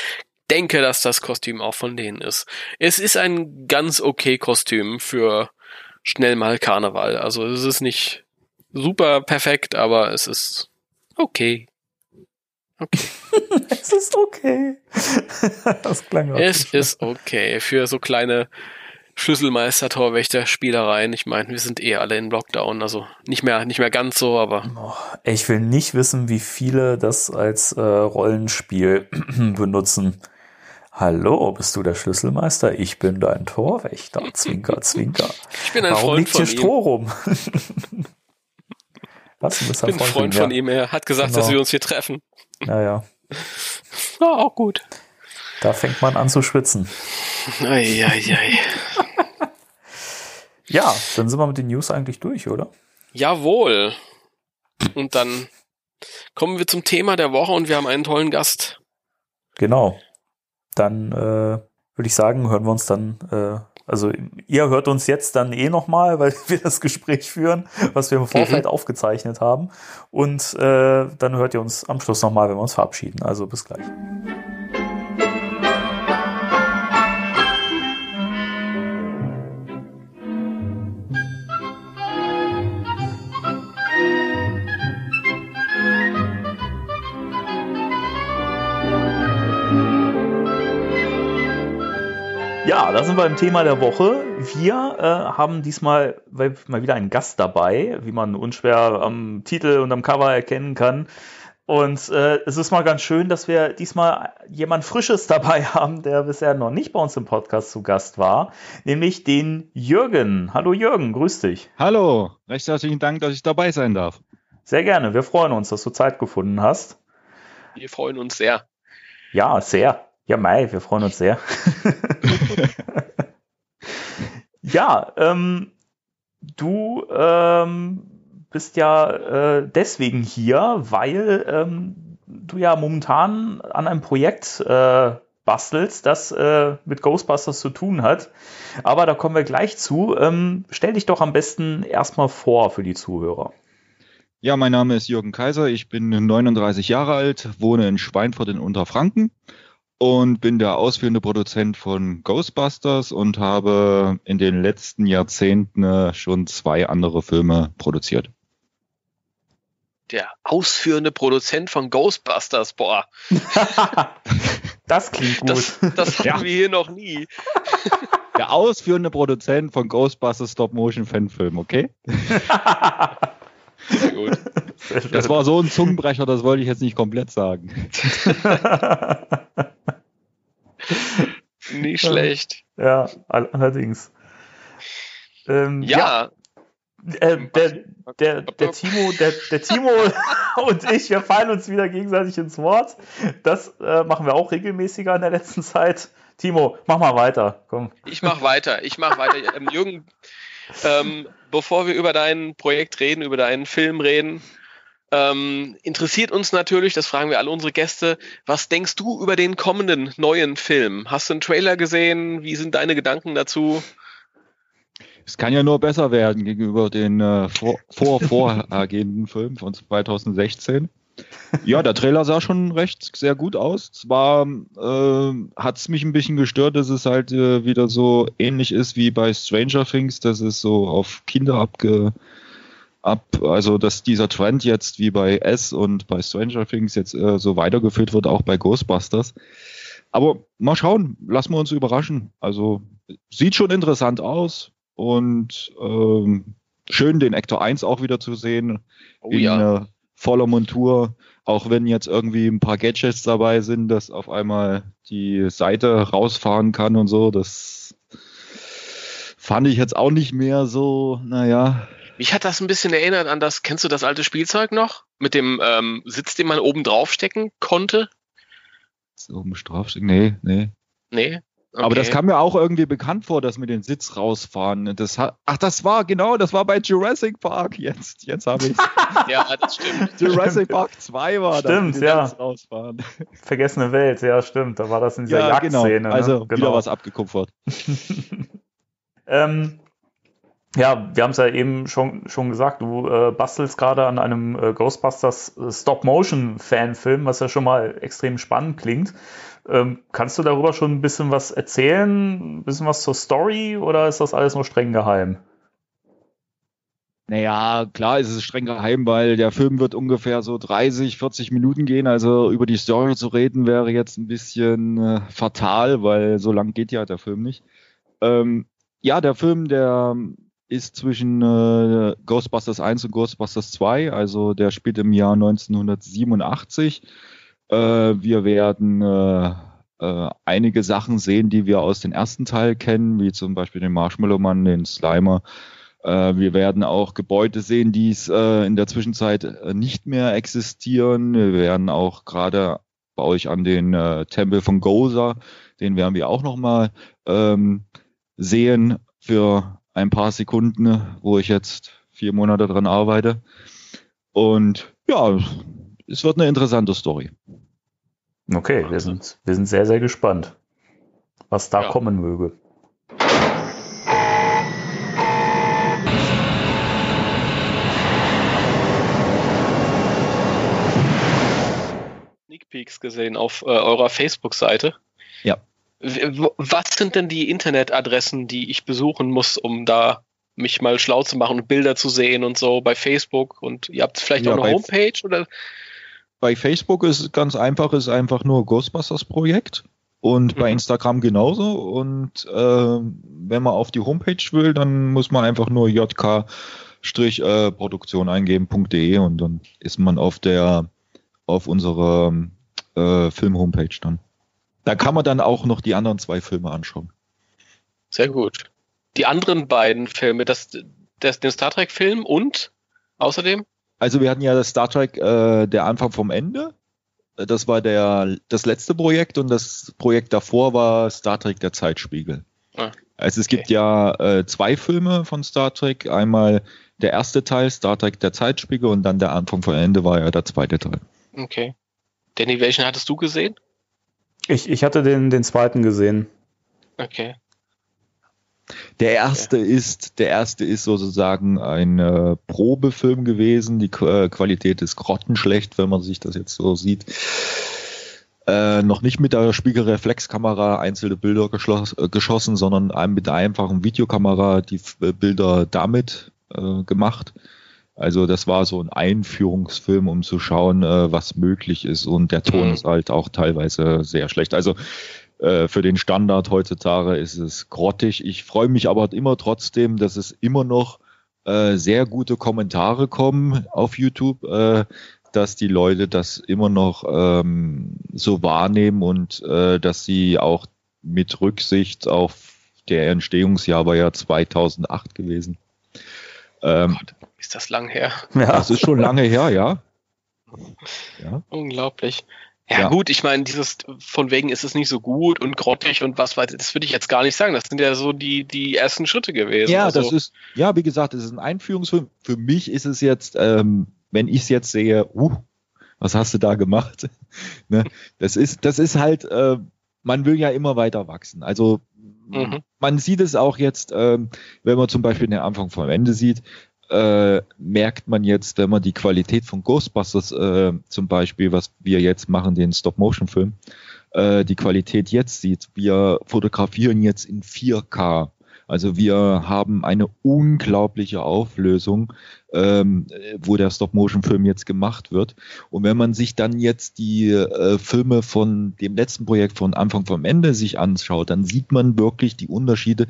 denke, dass das Kostüm auch von denen ist. Es ist ein ganz okay Kostüm für schnell mal Karneval. Also es ist nicht super perfekt, aber es ist okay. Okay. es ist okay. das klang auch Es ist okay für so kleine Schlüsselmeister-Torwächter-Spielereien. Ich meine, wir sind eh alle in Lockdown, also nicht mehr, nicht mehr ganz so, aber. Oh, ich will nicht wissen, wie viele das als äh, Rollenspiel benutzen. Hallo, bist du der Schlüsselmeister? Ich bin dein Torwächter. Zwinker, zwinker. Ich bin ein Warum Freund liegt hier Stroh rum? Was? Du bist ein Freund, Freund von ihm. Er hat gesagt, genau. dass wir uns hier treffen. Naja. Ja, auch gut. Da fängt man an zu schwitzen. Eieiei. Ja, dann sind wir mit den News eigentlich durch, oder? Jawohl. Und dann kommen wir zum Thema der Woche und wir haben einen tollen Gast. Genau. Dann äh, würde ich sagen, hören wir uns dann, äh, also ihr hört uns jetzt dann eh nochmal, weil wir das Gespräch führen, was wir im Vorfeld mhm. aufgezeichnet haben. Und äh, dann hört ihr uns am Schluss nochmal, wenn wir uns verabschieden. Also bis gleich. Ja, da sind wir im Thema der Woche. Wir äh, haben diesmal mal wieder einen Gast dabei, wie man unschwer am Titel und am Cover erkennen kann. Und äh, es ist mal ganz schön, dass wir diesmal jemand Frisches dabei haben, der bisher noch nicht bei uns im Podcast zu Gast war, nämlich den Jürgen. Hallo Jürgen, grüß dich. Hallo, recht herzlichen Dank, dass ich dabei sein darf. Sehr gerne, wir freuen uns, dass du Zeit gefunden hast. Wir freuen uns sehr. Ja, sehr. Ja, Mai, wir freuen uns sehr. ja, ähm, du ähm, bist ja äh, deswegen hier, weil ähm, du ja momentan an einem Projekt äh, bastelst, das äh, mit Ghostbusters zu tun hat. Aber da kommen wir gleich zu. Ähm, stell dich doch am besten erstmal vor für die Zuhörer. Ja, mein Name ist Jürgen Kaiser, ich bin 39 Jahre alt, wohne in Schweinfurt in Unterfranken und bin der ausführende Produzent von Ghostbusters und habe in den letzten Jahrzehnten äh, schon zwei andere Filme produziert. Der ausführende Produzent von Ghostbusters, boah. das klingt gut. Das, das hatten ja. wir hier noch nie. Der ausführende Produzent von Ghostbusters Stop-Motion-Fanfilm, okay? Sehr gut. Das war so ein Zungenbrecher, das wollte ich jetzt nicht komplett sagen. Nicht schlecht. Ja, allerdings. Ähm, ja. ja. Äh, der, der, der Timo, der, der Timo und ich, wir fallen uns wieder gegenseitig ins Wort. Das äh, machen wir auch regelmäßiger in der letzten Zeit. Timo, mach mal weiter. Komm. Ich mach weiter. Ich mach weiter. Ähm, Jürgen, ähm, bevor wir über dein Projekt reden, über deinen Film reden, ähm, interessiert uns natürlich, das fragen wir alle unsere Gäste, was denkst du über den kommenden neuen Film? Hast du einen Trailer gesehen? Wie sind deine Gedanken dazu? Es kann ja nur besser werden gegenüber den äh, vor, vor vorhergehenden Film von 2016. Ja, der Trailer sah schon recht sehr gut aus. Zwar äh, hat es mich ein bisschen gestört, dass es halt äh, wieder so ähnlich ist wie bei Stranger Things, dass es so auf Kinder abge, ab, also dass dieser Trend jetzt wie bei S und bei Stranger Things jetzt äh, so weitergeführt wird, auch bei Ghostbusters. Aber mal schauen, lassen wir uns überraschen. Also sieht schon interessant aus und ähm, schön den Actor 1 auch wieder zu sehen. Oh, in ja. äh, voller Montur, auch wenn jetzt irgendwie ein paar Gadgets dabei sind, dass auf einmal die Seite rausfahren kann und so, das fand ich jetzt auch nicht mehr so, naja. Mich hat das ein bisschen erinnert an das, kennst du das alte Spielzeug noch? Mit dem ähm, Sitz, den man oben draufstecken konnte? Oben draufstecken? Nee, nee. Nee? Okay. Aber das kam mir auch irgendwie bekannt vor, dass mit den Sitz rausfahren. Das hat, ach, das war genau, das war bei Jurassic Park jetzt. Jetzt habe ich Ja, das stimmt. Jurassic Park 2 war das. Stimmt, ja. Rausfahren. Vergessene Welt, ja, stimmt. Da war das in dieser ja, genau. Jagdszene. Genau. Also ne? genau. wieder was abgekupfert. ähm, ja, wir haben es ja eben schon, schon gesagt, du äh, bastelst gerade an einem äh, Ghostbusters äh, Stop-Motion-Fanfilm, was ja schon mal extrem spannend klingt. Ähm, kannst du darüber schon ein bisschen was erzählen? Ein bisschen was zur Story oder ist das alles nur streng geheim? Naja, klar ist es streng geheim, weil der Film wird ungefähr so 30, 40 Minuten gehen. Also über die Story zu reden wäre jetzt ein bisschen äh, fatal, weil so lang geht ja der Film nicht. Ähm, ja, der Film, der ist zwischen äh, Ghostbusters 1 und Ghostbusters 2, also der spielt im Jahr 1987. Äh, wir werden äh, äh, einige Sachen sehen, die wir aus dem ersten Teil kennen, wie zum Beispiel den Marshmallow Mann, den Slimer. Äh, wir werden auch Gebäude sehen, die es äh, in der Zwischenzeit nicht mehr existieren. Wir werden auch gerade bei euch an den Tempel von Goza, den werden wir auch noch mal ähm, sehen für ein paar Sekunden, wo ich jetzt vier Monate dran arbeite. Und ja, es wird eine interessante Story. Okay, wir sind, wir sind sehr, sehr gespannt, was da Ja. kommen möge. Sneak Peeks gesehen auf äh, eurer Facebook-Seite. Ja. Was sind denn die Internetadressen, die ich besuchen muss, um da mich mal schlau zu machen und Bilder zu sehen und so bei Facebook? Und ihr habt vielleicht Ja, auch eine bei- Homepage oder? Bei Facebook ist es ganz einfach, ist einfach nur Ghostbusters Projekt und bei Mhm. Instagram genauso. Und äh, wenn man auf die Homepage will, dann muss man einfach nur jk-produktion eingeben.de und dann ist man auf der auf unserer äh, Film-Homepage dann. Da kann man dann auch noch die anderen zwei Filme anschauen. Sehr gut. Die anderen beiden Filme, das, das den Star Trek-Film und außerdem? Also wir hatten ja das Star Trek äh, der Anfang vom Ende. Das war der das letzte Projekt und das Projekt davor war Star Trek der Zeitspiegel. Ah, also es gibt ja äh, zwei Filme von Star Trek. Einmal der erste Teil, Star Trek der Zeitspiegel, und dann der Anfang vom Ende war ja der zweite Teil. Okay. Danny, welchen hattest du gesehen? Ich, ich hatte den, den zweiten gesehen. Okay. Der erste ist, der erste ist sozusagen ein äh, Probefilm gewesen. Die äh, Qualität ist grottenschlecht, wenn man sich das jetzt so sieht. Äh, noch nicht mit der Spiegelreflexkamera einzelne Bilder äh, geschossen, sondern mit der einfachen Videokamera die F- äh, Bilder damit äh, gemacht. Also das war so ein Einführungsfilm, um zu schauen, äh, was möglich ist. Und der Ton Mhm. ist halt auch teilweise sehr schlecht. Also äh, für den Standard heutzutage ist es grottig. Ich freue mich aber immer trotzdem, dass es immer noch äh, sehr gute Kommentare kommen auf YouTube, äh, dass die Leute das immer noch ähm, so wahrnehmen und äh, dass sie auch mit Rücksicht auf der Entstehungsjahr war ja 2008 gewesen. Ähm, Gott, ist das lang her. Ja, das ist schon lange her, ja. Ja. Unglaublich. Ja, Ja. gut, ich meine, dieses von wegen ist es nicht so gut und grottig und was weiß ich, das würde ich jetzt gar nicht sagen. Das sind ja so die, die ersten Schritte gewesen. Ja, also, das ist, ja, wie gesagt, es ist ein Einführungsfilm. Für mich ist es jetzt, ähm, wenn ich es jetzt sehe, uh, was hast du da gemacht? ne? Das ist, das ist halt, äh, man will ja immer weiter wachsen. Also Mhm. man sieht es auch jetzt, ähm, wenn man zum Beispiel den Anfang vom Ende sieht, äh, merkt man jetzt, wenn man die Qualität von Ghostbusters äh, zum Beispiel, was wir jetzt machen, den Stop-Motion-Film, äh, die Qualität jetzt sieht. Wir fotografieren jetzt in 4K. Also wir haben eine unglaubliche Auflösung, ähm, wo der Stop-Motion-Film jetzt gemacht wird. Und wenn man sich dann jetzt die äh, Filme von dem letzten Projekt von Anfang vom Ende sich anschaut, dann sieht man wirklich die Unterschiede,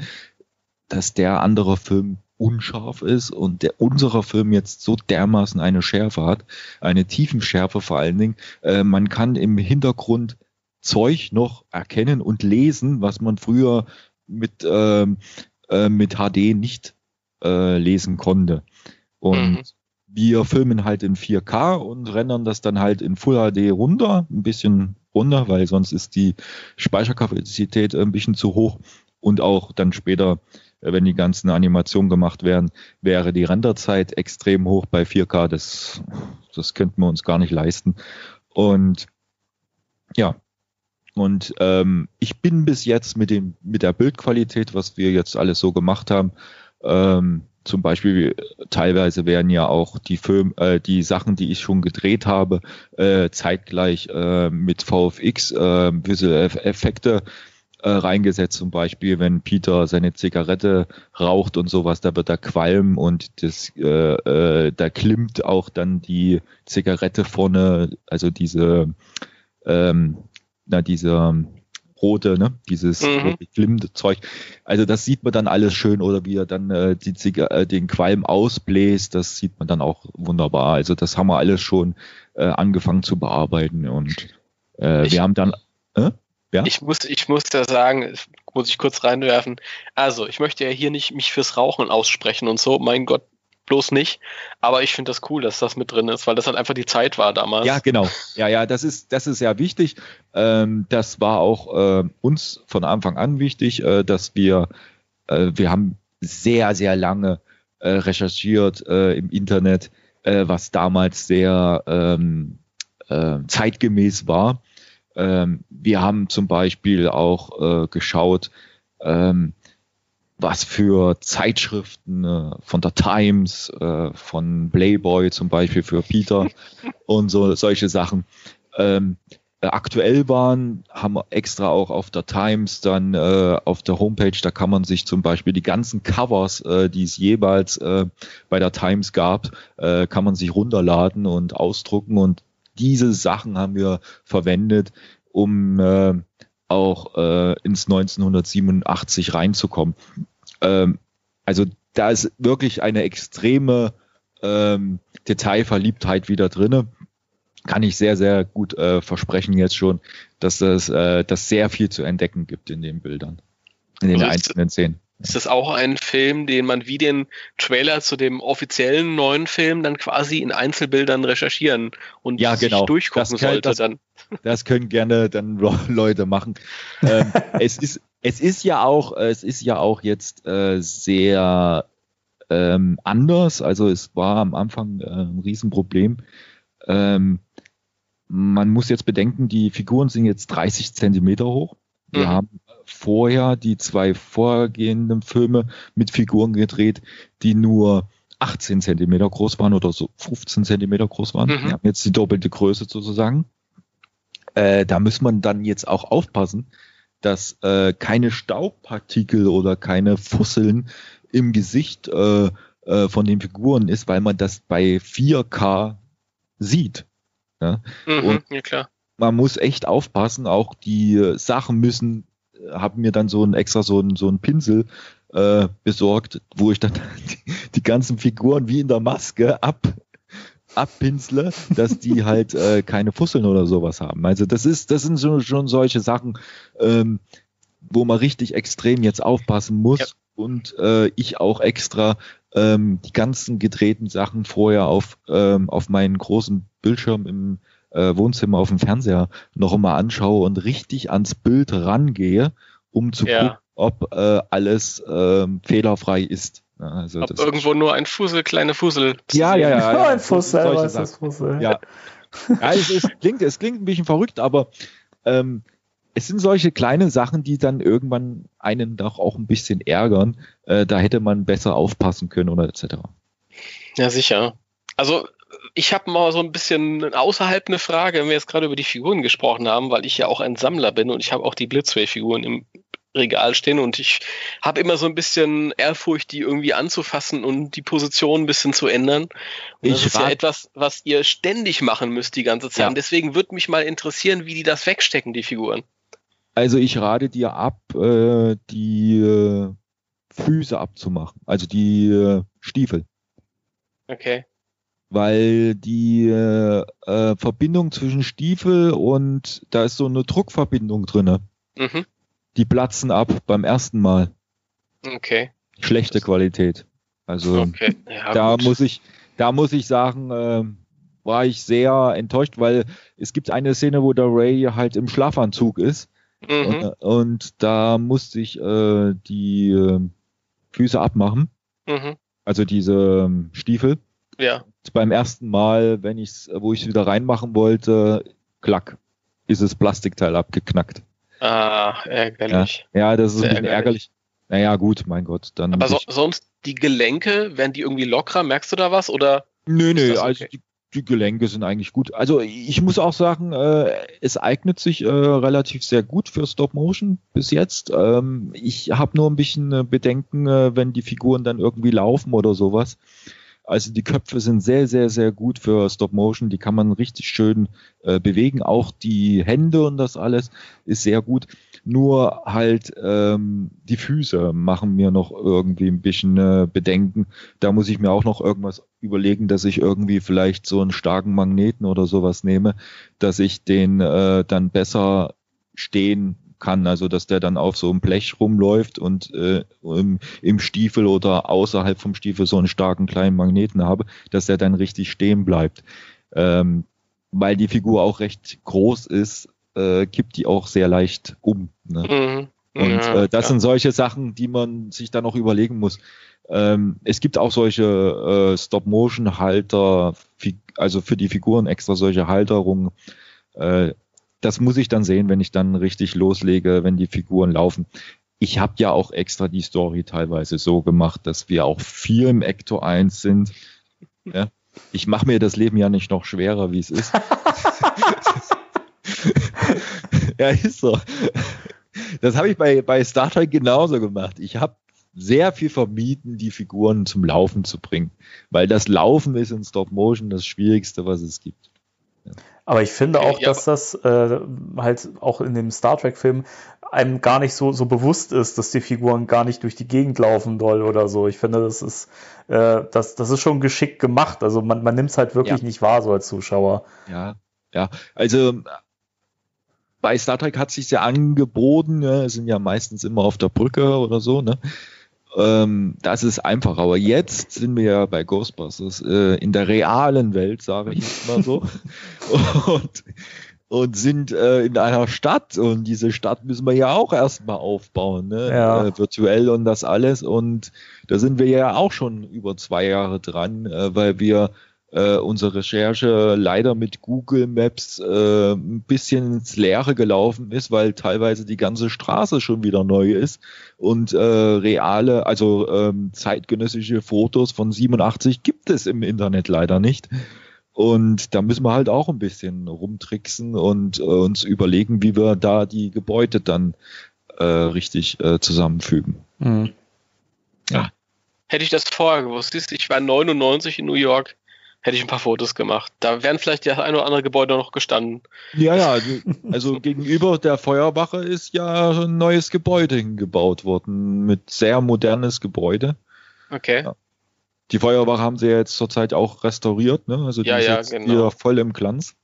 dass der andere Film unscharf ist und der unserer Film jetzt so dermaßen eine Schärfe hat, eine Tiefenschärfe vor allen Dingen. Äh, man kann im Hintergrund Zeug noch erkennen und lesen, was man früher mit, ähm, äh, mit HD nicht äh, lesen konnte. Und Mhm. wir filmen halt in 4K und rendern das dann halt in Full HD runter, ein bisschen runter, weil sonst ist die Speicherkapazität ein bisschen zu hoch. Und auch dann später, äh, wenn die ganzen Animationen gemacht werden, wäre die Renderzeit extrem hoch bei 4K. Das, das könnten wir uns gar nicht leisten. Und ja, und ähm, ich bin bis jetzt mit dem mit der Bildqualität, was wir jetzt alles so gemacht haben, ähm, zum Beispiel teilweise werden ja auch die Film, äh, die Sachen, die ich schon gedreht habe, äh, zeitgleich äh, mit VFX äh, Visual Eff- Effekte äh, reingesetzt. Zum Beispiel, wenn Peter seine Zigarette raucht und sowas, da wird er qualm und das, äh, äh, da klimmt auch dann die Zigarette vorne, also diese ähm, na, diese rote, ne, dieses Mhm. rote glimmende Zeug. Also das sieht man dann alles schön oder wie er dann äh, die Ziga äh, den Qualm ausbläst, das sieht man dann auch wunderbar. Also das haben wir alles schon äh, angefangen zu bearbeiten und äh, Ich- wir haben dann äh? Ja? Ich muss, ich muss da sagen, muss ich kurz reinwerfen. Also, ich möchte ja hier nicht mich fürs Rauchen aussprechen und so, mein Gott, bloß nicht. Aber ich finde das cool, dass das mit drin ist, weil das halt einfach die Zeit war damals. Ja, genau. Ja, ja, das ist, das ist ja wichtig. Ähm, das war auch äh, uns von Anfang an wichtig, äh, dass wir, äh, wir haben sehr, sehr lange äh, recherchiert äh, im Internet, äh, was damals sehr ähm, äh, zeitgemäß war. Ähm, wir haben zum Beispiel auch äh, geschaut, ähm, was für Zeitschriften äh, von der Times, äh, von Playboy zum Beispiel für Peter und so solche Sachen. Ähm, äh, aktuell waren, haben wir extra auch auf der Times dann äh, auf der Homepage, da kann man sich zum Beispiel die ganzen Covers, äh, die es jeweils äh, bei der Times gab, äh, kann man sich runterladen und ausdrucken und diese Sachen haben wir verwendet, um äh, auch äh, ins 1987 reinzukommen. Ähm, also da ist wirklich eine extreme ähm, Detailverliebtheit wieder drinne. Kann ich sehr, sehr gut äh, versprechen jetzt schon, dass es äh, dass sehr viel zu entdecken gibt in den Bildern, in den Also einzelnen Szenen. Ist das auch ein Film, den man wie den Trailer zu dem offiziellen neuen Film dann quasi in Einzelbildern recherchieren und Ja, sich genau. durchgucken Das kann- sollte das- dann? Das können gerne dann Leute machen. ähm, es ist es ist ja auch es ist ja auch jetzt äh, sehr ähm, anders. Also es war am Anfang äh, ein Riesenproblem. Ähm, man muss jetzt bedenken, die Figuren sind jetzt 30 Zentimeter hoch. Wir Mhm. haben vorher die zwei vorgehenden Filme mit Figuren gedreht, die nur 18 Zentimeter groß waren oder so 15 Zentimeter groß waren. Mhm. Wir haben jetzt die doppelte Größe sozusagen. Äh, da muss man dann jetzt auch aufpassen, dass äh, keine Staubpartikel oder keine Fusseln im Gesicht äh, äh, von den Figuren ist, weil man das bei 4K sieht. Mhm, Und- ja klar. Man muss echt aufpassen, auch die Sachen müssen, haben mir dann so ein extra so ein, so ein Pinsel äh, besorgt, wo ich dann die, die ganzen Figuren wie in der Maske ab abpinsle, dass die halt äh, keine Fusseln oder sowas haben. Also das ist, das sind so, schon solche Sachen, ähm, wo man richtig extrem jetzt aufpassen muss Ja. und äh, ich auch extra ähm, die ganzen gedrehten Sachen vorher auf, ähm, auf meinen großen Bildschirm im äh, Wohnzimmer auf dem Fernseher noch einmal anschaue und richtig ans Bild rangehe, um zu Ja. gucken, ob äh, alles ähm, fehlerfrei ist. Also Ob das irgendwo nur ein Fussel, kleine Fussel. ja, ja, ja, Nur ja. ein Fuß Solche selber ist Fussel. Ja. Ja, es, es, klingt, es klingt ein bisschen verrückt, aber ähm, es sind solche kleine Sachen, die dann irgendwann einen doch auch ein bisschen ärgern. Äh, da hätte man besser aufpassen können oder etc. Ja, sicher. Also ich habe mal so ein bisschen außerhalb eine Frage, wenn wir jetzt gerade über die Figuren gesprochen haben, weil ich ja auch ein Sammler bin und ich habe auch die Blitzway-Figuren im Regal stehen und ich habe immer so ein bisschen Ehrfurcht, die irgendwie anzufassen und die Position ein bisschen zu ändern. Und das Ich ist ja etwas, was ihr ständig machen müsst die ganze Zeit. Ja. Und deswegen würde mich mal interessieren, wie die das wegstecken, die Figuren. Also ich rate dir ab, äh, die äh, Füße abzumachen, also die äh, Stiefel. Okay. Weil die äh, äh, Verbindung zwischen Stiefel und da ist so eine Druckverbindung drinne. Mhm. Die platzen ab beim ersten Mal. Okay. Schlechte Qualität. Also Okay. Ja, da gut. muss ich, da muss ich sagen, äh, war ich sehr enttäuscht, weil es gibt eine Szene, wo der Ray halt im Schlafanzug ist Mhm. und, und da musste ich äh, die äh, Füße abmachen, Mhm. also diese ähm, Stiefel. Ja. Beim ersten Mal, wenn ich's, wo ich es wieder reinmachen wollte, klack, ist das Plastikteil abgeknackt. Ah, ärgerlich. Ja, das ist Sehr ein bisschen ärgerlich. ärgerlich. Naja, gut, mein Gott. Dann Aber so, sonst die Gelenke, werden die irgendwie lockerer? Merkst du da was? Oder? nö, nö, also okay? die, die Gelenke sind eigentlich gut. Also ich muss auch sagen, äh, es eignet sich äh, relativ sehr gut für Stop Motion bis jetzt. Ähm, ich habe nur ein bisschen äh, Bedenken, äh, wenn die Figuren dann irgendwie laufen oder sowas. Also die Köpfe sind sehr, sehr, sehr gut für Stop Motion. Die kann man richtig schön äh, bewegen. Auch die Hände und das alles ist sehr gut. Nur halt ähm, die Füße machen mir noch irgendwie ein bisschen äh, Bedenken. Da muss ich mir auch noch irgendwas überlegen, dass ich irgendwie vielleicht so einen starken Magneten oder sowas nehme, dass ich den äh, dann besser stehen kann, also dass der dann auf so einem Blech rumläuft und äh, im, im Stiefel oder außerhalb vom Stiefel so einen starken kleinen Magneten habe, dass der dann richtig stehen bleibt. Ähm, weil die Figur auch recht groß ist, äh, kippt die auch sehr leicht um. Ne? Mhm. Und Ja, äh, das ja. sind solche Sachen, die man sich dann noch überlegen muss. Ähm, es gibt auch solche äh, Stop-Motion-Halter, also für die Figuren extra solche Halterungen. Äh, das muss ich dann sehen, wenn ich dann richtig loslege, wenn die Figuren laufen. Ich habe ja auch extra die Story teilweise so gemacht, dass wir auch viel im Ecto 1 sind. Ja? Ich mache mir das Leben ja nicht noch schwerer, wie es ist. ja, ist so. Das habe ich bei, bei Star Trek genauso gemacht. Ich habe sehr viel vermieden, die Figuren zum Laufen zu bringen, weil das Laufen ist in Stop Motion das Schwierigste, was es gibt. Aber ich finde Okay, auch, ja, dass das äh, halt auch in dem Star Trek-Film einem gar nicht so, so bewusst ist, dass die Figuren gar nicht durch die Gegend laufen soll oder so. Ich finde, das ist, äh, das, das ist schon geschickt gemacht. Also man, man nimmt es halt wirklich Ja. nicht wahr, so als Zuschauer. Ja, ja. Also bei Star Trek hat sich ja angeboten, es sind ja meistens immer auf der Brücke oder so, ne? Ähm, das ist einfach. Aber jetzt sind wir ja bei Ghostbusters äh, in der realen Welt, sage ich jetzt mal so. und, und sind äh, in einer Stadt und diese Stadt müssen wir ja auch erstmal aufbauen, ne? Ja. Äh, virtuell und das alles. Und da sind wir ja auch schon über zwei Jahre dran, äh, weil wir äh, unsere Recherche leider mit Google Maps äh, ein bisschen ins Leere gelaufen ist, weil teilweise die ganze Straße schon wieder neu ist und äh, reale, also ähm, zeitgenössische Fotos von 87 gibt es im Internet leider nicht. Und da müssen wir halt auch ein bisschen rumtricksen und äh, uns überlegen, wie wir da die Gebäude dann äh, richtig äh, zusammenfügen. Mhm. Hätte ich das vorher gewusst, siehst du, ich war 99 in New York, hätte ich ein paar Fotos gemacht. Da wären vielleicht das ein oder andere Gebäude noch gestanden. Ja, ja, also gegenüber der Feuerwache ist ja ein neues Gebäude hingebaut worden, mit sehr modernes Gebäude. Okay. Ja. Die Feuerwache haben sie ja jetzt zurzeit auch restauriert, ne? Also die Ja, ist ja, jetzt genau. wieder voll im Glanz.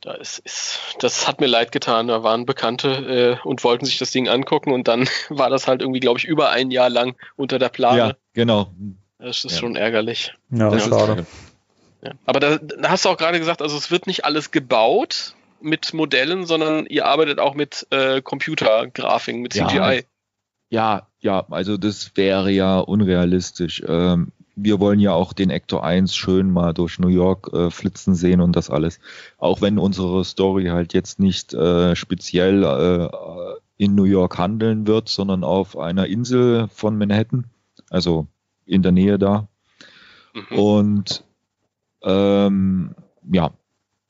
Da ist, ist, das hat mir leid getan. Da waren Bekannte äh, und wollten sich das Ding angucken und dann war das halt irgendwie, glaube ich, über ein Jahr lang unter der Plane. Ja, genau. Das ist Ja. schon ärgerlich. Ja, Das ist schade. Ja. Aber da, da hast du auch gerade gesagt, also es wird nicht alles gebaut mit Modellen, sondern ihr arbeitet auch mit äh, Computergrafiken, mit Ja. CGI. Ja, ja, also das wäre ja unrealistisch. Ähm, wir wollen ja auch den Ector 1 schön mal durch New York äh, flitzen sehen und das alles. Auch wenn unsere Story halt jetzt nicht äh, speziell äh, in New York handeln wird, sondern auf einer Insel von Manhattan, also in der Nähe da. Mhm. Und ähm, ja,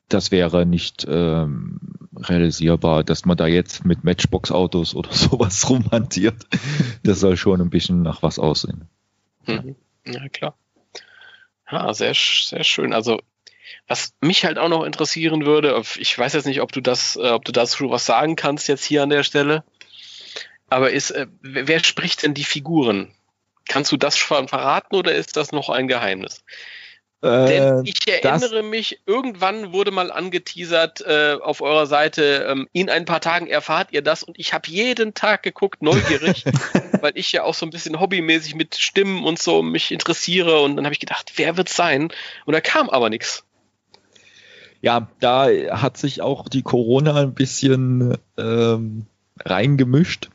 das wäre nicht ähm, realisierbar, dass man da jetzt mit Matchbox-Autos oder sowas rumhantiert. Das soll schon ein bisschen nach was aussehen. Mhm. Ja, klar. Ja, sehr, sehr schön. Also, was mich halt auch noch interessieren würde, ich weiß jetzt nicht, ob du das, äh, ob du dazu was sagen kannst jetzt hier an der Stelle, aber ist, äh, wer spricht denn die Figuren? Kannst du das schon verraten oder ist das noch ein Geheimnis? Denn Äh, ich das- erinnere mich, irgendwann wurde mal angeteasert äh, auf eurer Seite, ähm, in ein paar Tagen erfahrt ihr das und ich habe jeden Tag geguckt, neugierig, weil ich ja auch so ein bisschen hobbymäßig mit Stimmen und so mich interessiere und dann habe ich gedacht, wer wird's sein? Und da kam aber nichts. ja, da hat sich auch die Corona ein bisschen ähm, reingemischt.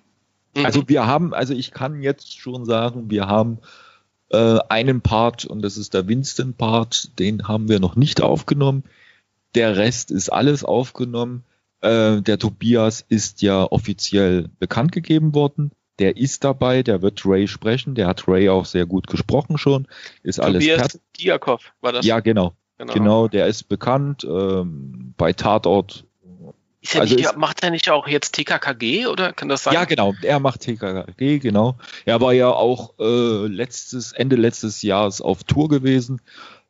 Mhm. Also wir haben, also ich kann jetzt schon sagen, wir haben äh, einen Part und das ist der Winston-Part, den haben wir noch nicht aufgenommen. Der Rest ist alles aufgenommen. Äh, der Tobias ist ja offiziell bekannt gegeben worden. Der ist dabei, der wird Ray sprechen. Der hat Ray auch sehr gut gesprochen schon. Ist alles Tobias fertig. Diakov war das. Ja, genau. genau. Genau, der ist bekannt. Ähm, bei Tatort Er Also nicht, ist- macht er nicht auch jetzt TKKG oder kann das sein? Ja, genau. Er macht TKG, genau. Er war ja auch äh, letztes, Ende letztes Jahres auf Tour gewesen.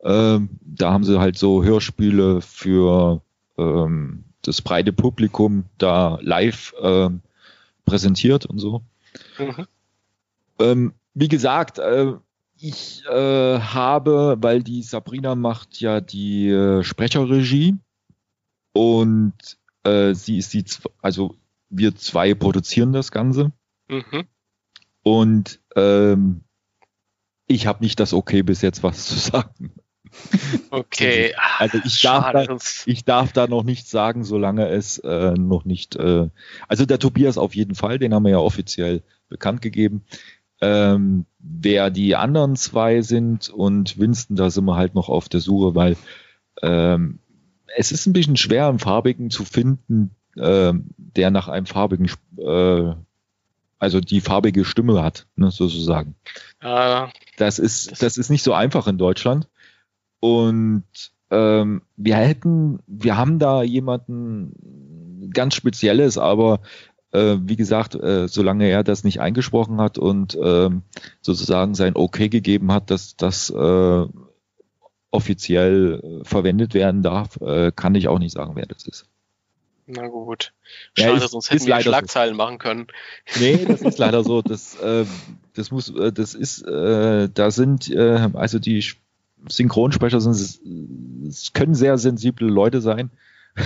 Ähm, da haben sie halt so Hörspiele für ähm, das breite Publikum da live ähm, präsentiert und so. Mhm. Ähm, wie gesagt, äh, ich äh, habe, weil die Sabrina macht ja die äh, Sprecherregie und äh, sie ist die, also wir zwei produzieren das Ganze Mhm. und ähm, ich habe nicht das Okay bis jetzt was zu sagen. Okay. Also ich darf, da, ich darf da noch nichts sagen, solange es äh, noch nicht. Äh, also der Tobias auf jeden Fall, den haben wir ja offiziell bekannt gegeben. Ähm, wer die anderen zwei sind und Winston, da sind wir halt noch auf der Suche, weil ähm, es ist ein bisschen schwer, einen farbigen zu finden, äh, der nach einem farbigen, äh, also die farbige Stimme hat, ne, sozusagen. Äh, das ist, das ist nicht so einfach in Deutschland. Und ähm, wir hätten, wir haben da jemanden ganz Spezielles, aber äh, wie gesagt, äh, solange er das nicht eingesprochen hat und äh, sozusagen sein Okay gegeben hat, dass das äh, offiziell äh, verwendet werden darf, äh, kann ich auch nicht sagen, wer das ist. Na gut. Ja, Schade, ist- sonst hätten wir leider so. Schlagzeilen machen können. Nee, das ist leider so. Das, äh, das muss, äh, das ist, äh, da sind, äh, also die Synchronsprecher sind, es können sehr sensible Leute sein.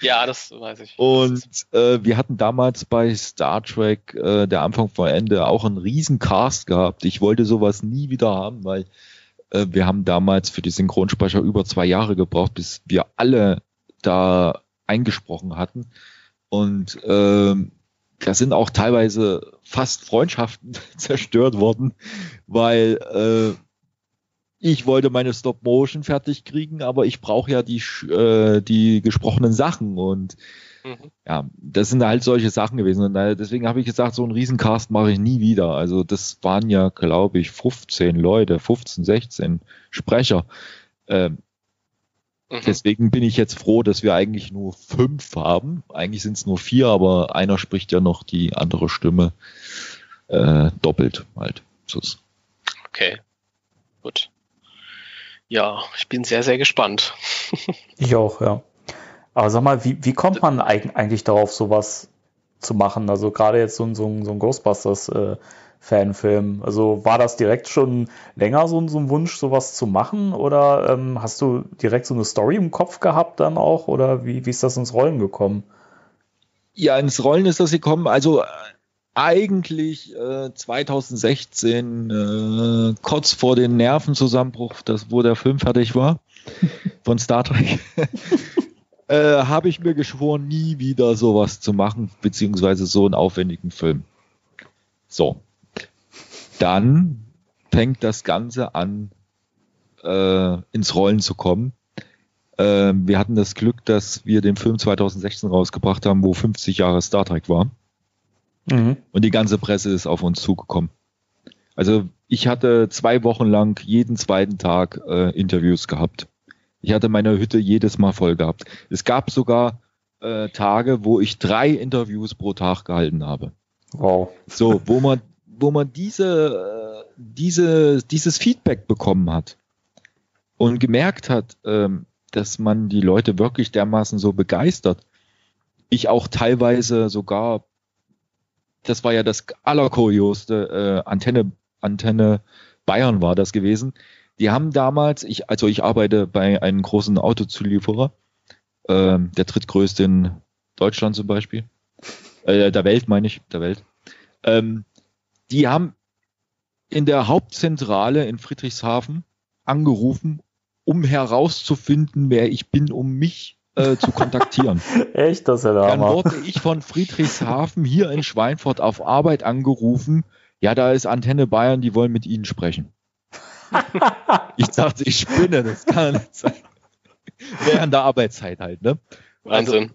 Ja, das weiß ich. Und äh, wir hatten damals bei Star Trek äh, der Anfang vor Ende auch einen riesen Cast gehabt. Ich wollte sowas nie wieder haben, weil wir haben damals für die Synchronsprecher über zwei Jahre gebraucht, bis wir alle da eingesprochen hatten. Und ähm, da sind auch teilweise fast Freundschaften zerstört worden, weil äh, ich wollte meine Stop Motion fertig kriegen, aber ich brauche ja die äh, die gesprochenen Sachen und Mhm. ja, das sind halt solche Sachen gewesen und äh, deswegen habe ich gesagt, so einen Riesencast mache ich nie wieder. Also das waren ja, glaube ich, 15 Leute, 15, 16 Sprecher. Ähm, Mhm. Deswegen bin ich jetzt froh, dass wir eigentlich nur fünf haben. Eigentlich sind es nur vier, aber einer spricht ja noch die andere Stimme äh, doppelt halt. Okay. Gut. Ja, ich bin sehr, sehr gespannt. Ich auch, ja. Aber sag mal, wie, wie kommt man eig eigentlich darauf, sowas zu machen? Also gerade jetzt so ein, so ein, so ein Ghostbusters-Fanfilm. also war das direkt schon länger so, ein- so ein Wunsch, sowas zu machen? Oder ähm, hast du direkt so eine Story im Kopf gehabt dann auch? Oder wie, wie ist das ins Rollen gekommen? Ja, ins Rollen ist das gekommen. Also äh, eigentlich äh, 2016, äh, kurz vor dem Nervenzusammenbruch, das, wo der Film fertig war, von Star Trek, äh, habe ich mir geschworen, nie wieder sowas zu machen, beziehungsweise so einen aufwendigen Film. So. Dann fängt das Ganze an, äh, ins Rollen zu kommen. Ähm, wir hatten das Glück, dass wir den Film 2016 rausgebracht haben, wo 50 Jahre Star Trek war. Mhm. Und die ganze Presse ist auf uns zugekommen. Also ich hatte zwei Wochen lang jeden zweiten Tag äh, Interviews gehabt. Ich hatte meine Hütte jedes Mal voll gehabt. Es gab sogar äh, Tage, wo ich drei Interviews pro Tag gehalten habe. Wow. So, wo man, wo man diese, äh, diese, dieses Feedback bekommen hat und gemerkt hat, ähm, dass man die Leute wirklich dermaßen so begeistert. Ich auch teilweise sogar, das war ja das allerkuriosste, äh, Antenne, Antenne Bayern war das gewesen. Die haben damals, ich, also ich arbeite bei einem großen Autozulieferer, ähm, der drittgrößte in Deutschland zum Beispiel, äh, der Welt meine ich, der Welt. Ähm, die haben in der Hauptzentrale in Friedrichshafen angerufen, um herauszufinden, wer ich bin, um mich äh, zu kontaktieren. Echt, das ist ja der Dann Hammer. wurde ich von Friedrichshafen hier in Schweinfurt auf Arbeit angerufen. Ja, da ist Antenne Bayern, die wollen mit Ihnen sprechen. Ich dachte, ich spinne, das kann nicht sein. Während der Arbeitszeit halt, ne? Wahnsinn.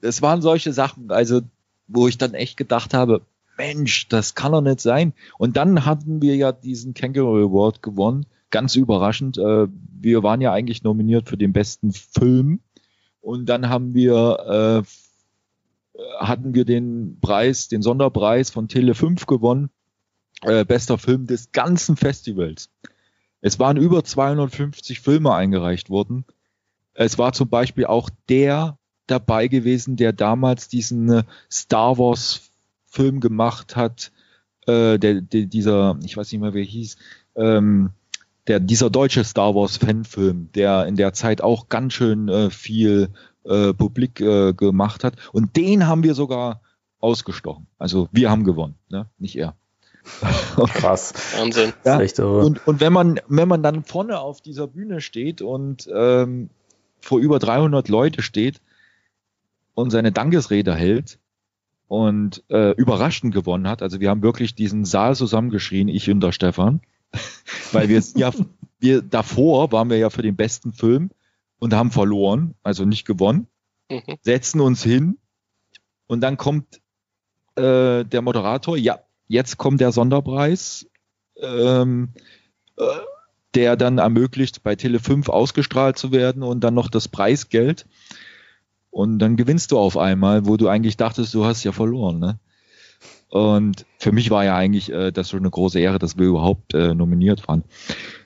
es waren solche Sachen, also wo ich dann echt gedacht habe, Mensch, das kann doch nicht sein. Und dann hatten wir ja diesen Kangaroo Award gewonnen, ganz überraschend. Äh, wir waren ja eigentlich nominiert für den besten Film und dann haben wir äh, hatten wir den Preis, den Sonderpreis von Tele 5 gewonnen, äh, bester Film des ganzen Festivals. Es waren über 250 Filme eingereicht worden. Es war zum Beispiel auch der dabei gewesen, der damals diesen äh, Star Wars Film gemacht hat, äh, der, der dieser, ich weiß nicht mehr, wer hieß, ähm, der dieser deutsche Star Wars Fanfilm, der in der Zeit auch ganz schön äh, viel äh, Publik äh, gemacht hat. Und den haben wir sogar ausgestochen. Also wir haben gewonnen, ne? nicht er. Krass. Wahnsinn. Ja. Und, und wenn man, wenn man dann vorne auf dieser Bühne steht und ähm, vor über 300 Leute steht und seine Dankesrede hält und äh, überraschend gewonnen hat, also wir haben wirklich diesen Saal zusammengeschrien, ich und der Stefan, weil wir ja, wir davor waren wir ja für den besten Film und haben verloren, also nicht gewonnen, Mhm. setzen uns hin und dann kommt äh, der Moderator, ja, jetzt kommt der Sonderpreis, ähm, äh, der dann ermöglicht, bei Tele 5 ausgestrahlt zu werden und dann noch das Preisgeld. Und dann gewinnst du auf einmal, wo du eigentlich dachtest, du hast ja verloren. Ne? Und für mich war ja eigentlich äh, das schon eine große Ehre, dass wir überhaupt äh, nominiert waren.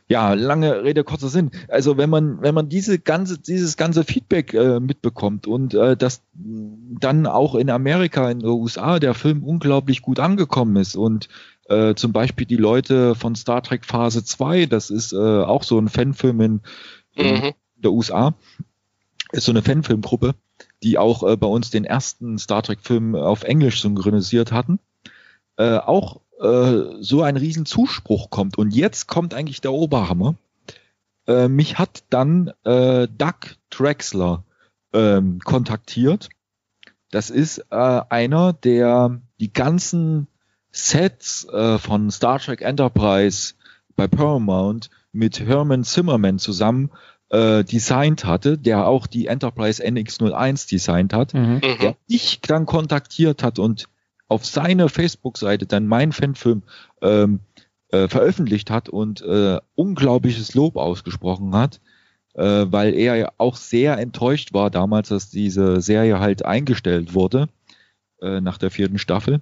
Ja, lange Rede, kurzer Sinn. Also wenn man, wenn man diese ganze, dieses ganze Feedback äh, mitbekommt und äh, dass dann auch in Amerika, in den USA der Film unglaublich gut angekommen ist und äh, zum Beispiel die Leute von Star Trek Phase 2, das ist äh, auch so ein Fanfilm in, in Mhm. der USA, ist so eine Fanfilmgruppe, die auch äh, bei uns den ersten Star Trek Film auf Englisch synchronisiert hatten, äh, auch äh, so ein riesen Zuspruch kommt. Und jetzt kommt eigentlich der Oberhammer. Äh, mich hat dann äh, Doug Drexler ähm, kontaktiert. Das ist äh, einer, der die ganzen Sets äh, von Star Trek Enterprise bei Paramount mit Herman Zimmerman zusammen äh, designt hatte, der auch die Enterprise NX01 designt hat Mhm. Mhm. der mich dann kontaktiert hat und auf seiner Facebook-Seite dann meinen Fanfilm ähm, äh, veröffentlicht hat und äh, unglaubliches Lob ausgesprochen hat, äh, weil er ja auch sehr enttäuscht war damals, dass diese Serie halt eingestellt wurde äh, nach der vierten Staffel.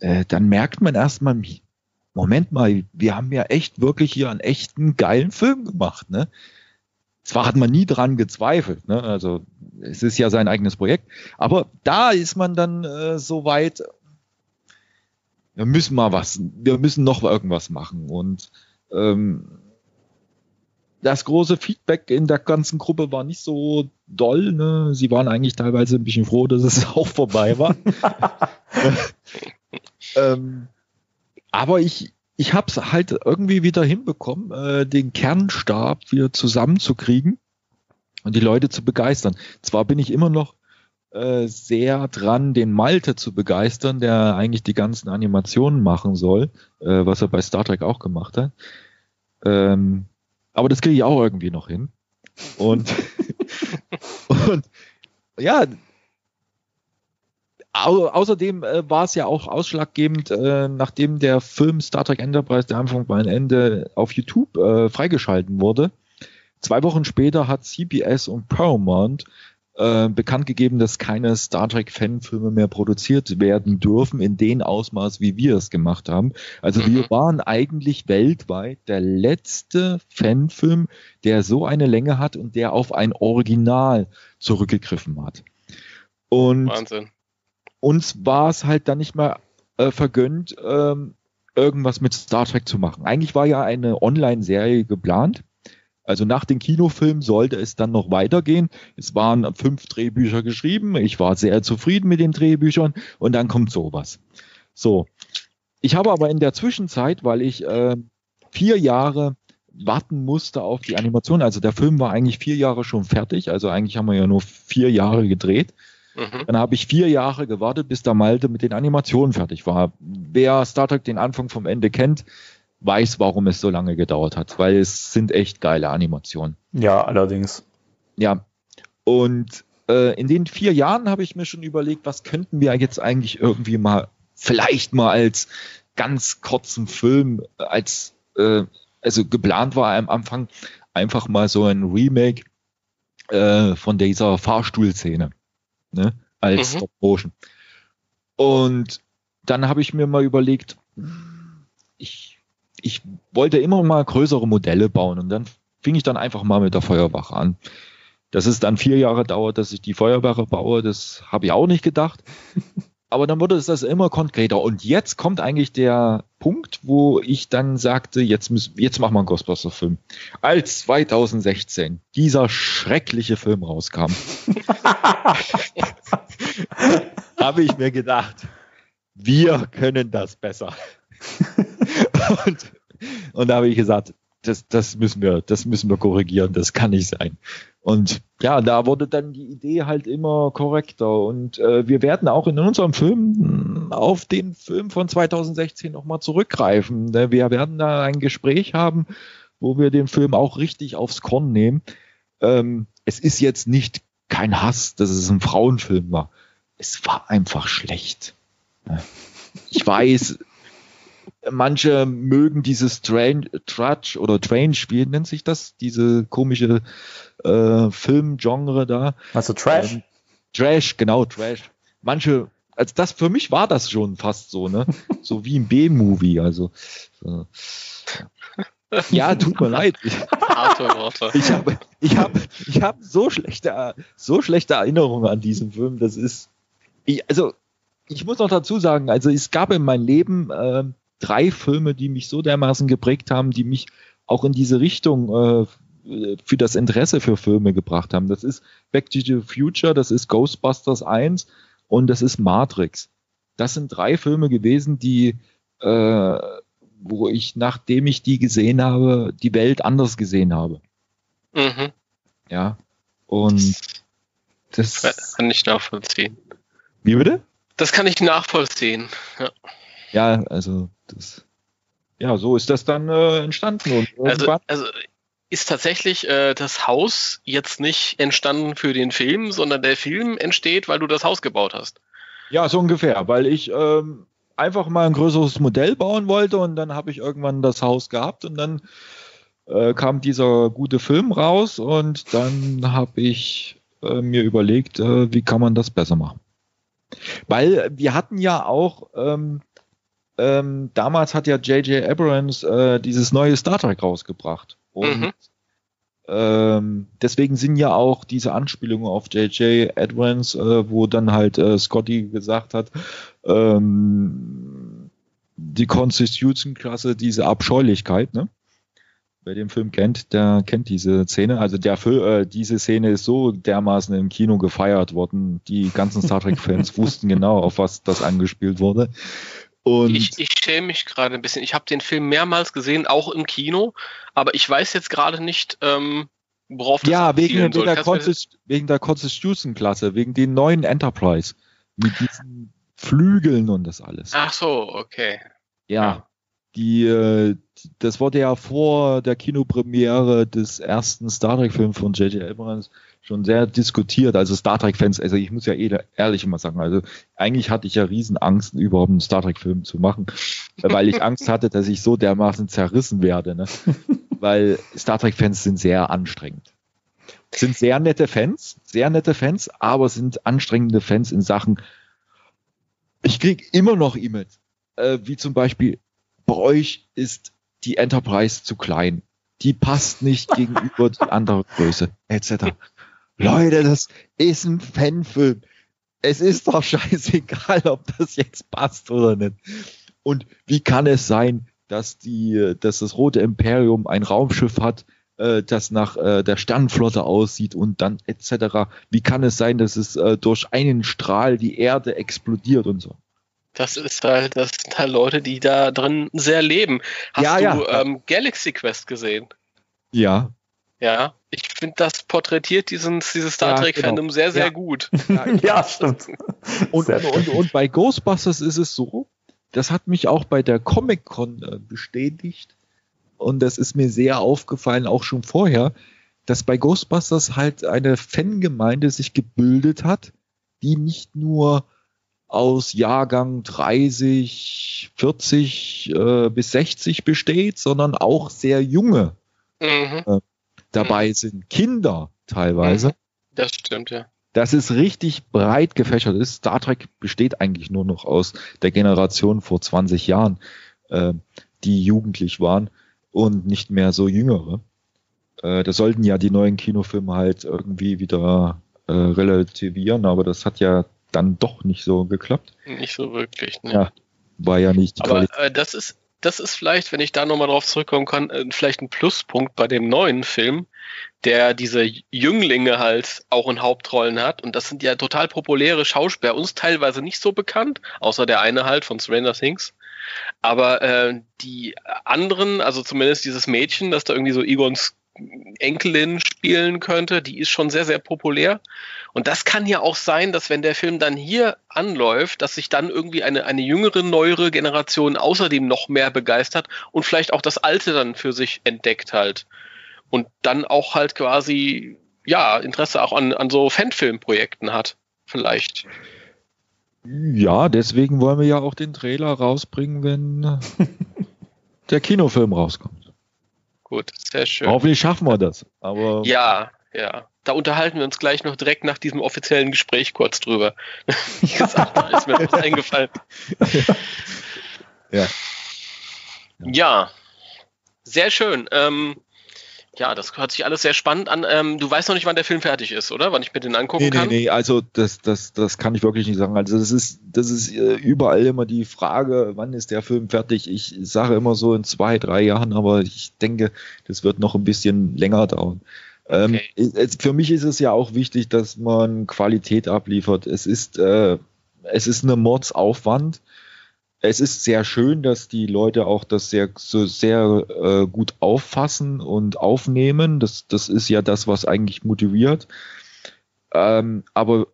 Äh, dann merkt man erstmal, Moment mal, wir haben ja echt wirklich hier einen echten geilen Film gemacht, ne? Zwar hat man nie dran gezweifelt, ne? also es ist ja sein eigenes Projekt, aber da ist man dann äh, so weit, wir müssen mal was, wir müssen noch irgendwas machen und ähm, das große Feedback in der ganzen Gruppe war nicht so doll. Ne? Sie waren eigentlich teilweise ein bisschen froh, dass es auch vorbei war. ähm, aber ich, ich habe es halt irgendwie wieder hinbekommen, äh, den Kernstab wieder zusammenzukriegen und die Leute zu begeistern. Zwar bin ich immer noch äh, sehr dran, den Malte zu begeistern, der eigentlich die ganzen Animationen machen soll, äh, was er bei Star Trek auch gemacht hat. Ähm, aber das kriege ich auch irgendwie noch hin. Und, und ja, au außerdem äh, war es ja auch ausschlaggebend, äh, nachdem der Film Star Trek Enterprise, der Anfang war ein Ende, auf YouTube äh, freigeschalten wurde. Zwei Wochen später hat CBS und Paramount äh, bekannt gegeben, dass keine Star Trek Fanfilme mehr produziert werden dürfen in dem Ausmaß, wie wir es gemacht haben. Also Mhm. wir waren eigentlich weltweit der letzte Fanfilm, der so eine Länge hat und der auf ein Original zurückgegriffen hat. Und Wahnsinn. uns war es halt dann nicht mehr äh, vergönnt, ähm, irgendwas mit Star Trek zu machen. Eigentlich war ja eine Online-Serie geplant. Also nach dem Kinofilm sollte es dann noch weitergehen. Es waren fünf Drehbücher geschrieben. Ich war sehr zufrieden mit den Drehbüchern und dann kommt sowas. So. Ich habe aber in der Zwischenzeit, weil ich äh, vier Jahre warten musste auf die Animation, also der Film war eigentlich vier Jahre schon fertig, also eigentlich haben wir ja nur vier Jahre gedreht. Mhm. Dann habe ich vier Jahre gewartet, bis der Malte mit den Animationen fertig war. Wer Star Trek den Anfang vom Ende kennt, weiß, warum es so lange gedauert hat, weil es sind echt geile Animationen. Ja, allerdings. Ja. Und äh, in den vier Jahren habe ich mir schon überlegt, was könnten wir jetzt eigentlich irgendwie mal, vielleicht mal als ganz kurzen Film, als, äh, also geplant war am Anfang einfach mal so ein Remake äh, von dieser Fahrstuhlszene, ne, als Mhm. Stop Motion. Und dann habe ich mir mal überlegt, ich, ich wollte immer mal größere Modelle bauen und dann fing ich dann einfach mal mit der Feuerwache an. Dass es dann vier Jahre dauert, dass ich die Feuerwache baue, das habe ich auch nicht gedacht. Aber dann wurde es das immer konkreter. Und jetzt kommt eigentlich der Punkt, wo ich dann sagte, jetzt, müssen, jetzt machen wir einen Ghostbuster-Film. Als 2016 dieser schreckliche Film rauskam, habe ich mir gedacht, wir können das besser. und, und da habe ich gesagt, das, das müssen wir, das müssen wir korrigieren, das kann nicht sein. Und ja, da wurde dann die Idee halt immer korrekter. Und äh, wir werden auch in unserem Film auf den Film von 2016 nochmal zurückgreifen. Ne, wir werden da ein Gespräch haben, wo wir den Film auch richtig aufs Korn nehmen. Ähm, es ist jetzt nicht kein Hass, dass es ein Frauenfilm war. Es war einfach schlecht. Ich weiß, manche mögen dieses Train, Trudge oder Train-Spiel, nennt sich das, diese komische äh, Filmgenre da. Also Trash? Ähm, Trash, genau, Trash. Manche, als das für mich war das schon fast so, ne? so wie ein B-Movie, also. So. Ja, tut mir leid. Ich, ich habe ich hab, ich hab so, schlechte, so schlechte Erinnerungen an diesen Film. Das ist. Ich, also, ich muss noch dazu sagen, also es gab in meinem Leben äh, drei Filme, die mich so dermaßen geprägt haben, die mich auch in diese Richtung äh, für das Interesse für Filme gebracht haben. Das ist Back to the Future, das ist Ghostbusters 1 und das ist Matrix. Das sind drei Filme gewesen, die, äh, wo ich, nachdem ich die gesehen habe, die Welt anders gesehen habe. Mhm. Ja. Und das, das kann ich nachvollziehen. Wie bitte? Das kann ich nachvollziehen. Ja, ja also das, ja, so ist das dann äh, entstanden. also, also ist tatsächlich äh, das Haus jetzt nicht entstanden für den Film, sondern der Film entsteht, weil du das Haus gebaut hast. Ja, so ungefähr, weil ich ähm, einfach mal ein größeres Modell bauen wollte und dann habe ich irgendwann das Haus gehabt und dann äh, kam dieser gute Film raus und dann habe ich äh, mir überlegt, äh, wie kann man das besser machen. Weil wir hatten ja auch ähm, ähm, damals hat ja J.J. Abrams äh, dieses neue Star Trek rausgebracht. Und mhm. ähm, deswegen sind ja auch diese Anspielungen auf J.J. Abrams, äh, wo dann halt äh, Scotty gesagt hat, ähm, die Constitution-Klasse, diese Abscheulichkeit, ne? Wer den Film kennt, der kennt diese Szene. Also der Film, äh, diese Szene ist so dermaßen im Kino gefeiert worden. Die ganzen Star Trek-Fans wussten genau, auf was das angespielt wurde. Und ich, ich schäme mich gerade ein bisschen. Ich habe den Film mehrmals gesehen, auch im Kino, aber ich weiß jetzt gerade nicht, ähm, worauf das Ja, wegen, wegen, der Const wegen der Constitution-Klasse, wegen den neuen Enterprise. Mit diesen Flügeln und das alles. Ach so, okay. Ja, die, äh, das wurde ja vor der Kinopremiere des ersten Star Trek-Films von J.J. Abrams schon sehr diskutiert. Also Star Trek-Fans, also ich muss ja eh ehrlich immer sagen, also eigentlich hatte ich ja riesen Angst, überhaupt einen Star Trek-Film zu machen, weil ich Angst hatte, dass ich so dermaßen zerrissen werde. Ne? Weil Star Trek-Fans sind sehr anstrengend. Sind sehr nette Fans, sehr nette Fans, aber sind anstrengende Fans in Sachen. Ich krieg immer noch E-Mails, äh, wie zum Beispiel, bei euch ist die Enterprise zu klein. Die passt nicht gegenüber die andere Größe, etc. Leute, das ist ein Fanfilm. Es ist doch scheißegal, ob das jetzt passt oder nicht. Und wie kann es sein, dass die, dass das Rote Imperium ein Raumschiff hat, äh, das nach äh, der Sternenflotte aussieht und dann etc. Wie kann es sein, dass es äh, durch einen Strahl die Erde explodiert und so? Das ist halt, das sind halt Leute, die da drin sehr leben. Hast ja, du ja. Ähm, Galaxy Quest gesehen? Ja. Ja, ich finde, das porträtiert diesen, dieses Star Trek-Fandom ja, genau. sehr, sehr ja. gut. Ja, ja stimmt. Und, und, und, bei Ghostbusters ist es so, das hat mich auch bei der Comic-Con äh, bestätigt und das ist mir sehr aufgefallen, auch schon vorher, dass bei Ghostbusters halt eine Fangemeinde sich gebildet hat, die nicht nur aus Jahrgang 30, 40 äh, bis 60 besteht, sondern auch sehr junge mhm. äh, dabei mhm. sind. Kinder teilweise. Mhm. Das stimmt, ja. Das ist richtig breit gefächert. Ist. Star Trek besteht eigentlich nur noch aus der Generation vor 20 Jahren, äh, die jugendlich waren und nicht mehr so jüngere. Äh, das sollten ja die neuen Kinofilme halt irgendwie wieder äh, relativieren, aber das hat ja dann doch nicht so geklappt. Nicht so wirklich, ne? Ja, war ja nicht. Aber äh, das ist das ist vielleicht, wenn ich da nochmal drauf zurückkommen kann, äh, vielleicht ein Pluspunkt bei dem neuen Film, der diese Jünglinge halt auch in Hauptrollen hat. Und das sind ja total populäre Schauspieler, uns teilweise nicht so bekannt, außer der eine halt von Stranger Things. Aber äh, die anderen, also zumindest dieses Mädchen, das da irgendwie so Egons Enkelin spielen könnte, die ist schon sehr, sehr populär. Und das kann ja auch sein, dass wenn der Film dann hier anläuft, dass sich dann irgendwie eine, eine jüngere, neuere Generation außerdem noch mehr begeistert und vielleicht auch das Alte dann für sich entdeckt halt. Und dann auch halt quasi, ja, Interesse auch an, an so Fanfilmprojekten hat. Vielleicht. Ja, deswegen wollen wir ja auch den Trailer rausbringen, wenn der Kinofilm rauskommt. Gut, sehr schön. Hoffentlich schaffen wir das. Aber ja, ja. Da unterhalten wir uns gleich noch direkt nach diesem offiziellen Gespräch kurz drüber. Wie gesagt, da ist mir was eingefallen. Ja. Ja, sehr schön. Ähm, ja, das hört sich alles sehr spannend an. Ähm, du weißt noch nicht, wann der Film fertig ist, oder? Wann ich mir den angucken nee, kann? nee, nee, also das, das, das kann ich wirklich nicht sagen. Also das ist, das ist äh, überall immer die Frage, wann ist der Film fertig? Ich sage immer so in zwei, drei Jahren, aber ich denke, das wird noch ein bisschen länger dauern. Ähm, Okay. es, für mich ist es ja auch wichtig, dass man Qualität abliefert. Es ist, äh, es ist eine Mordsaufwand. Es ist sehr schön, dass die Leute auch das sehr, so sehr äh, gut auffassen und aufnehmen. Das, das ist ja das, was eigentlich motiviert. Ähm, aber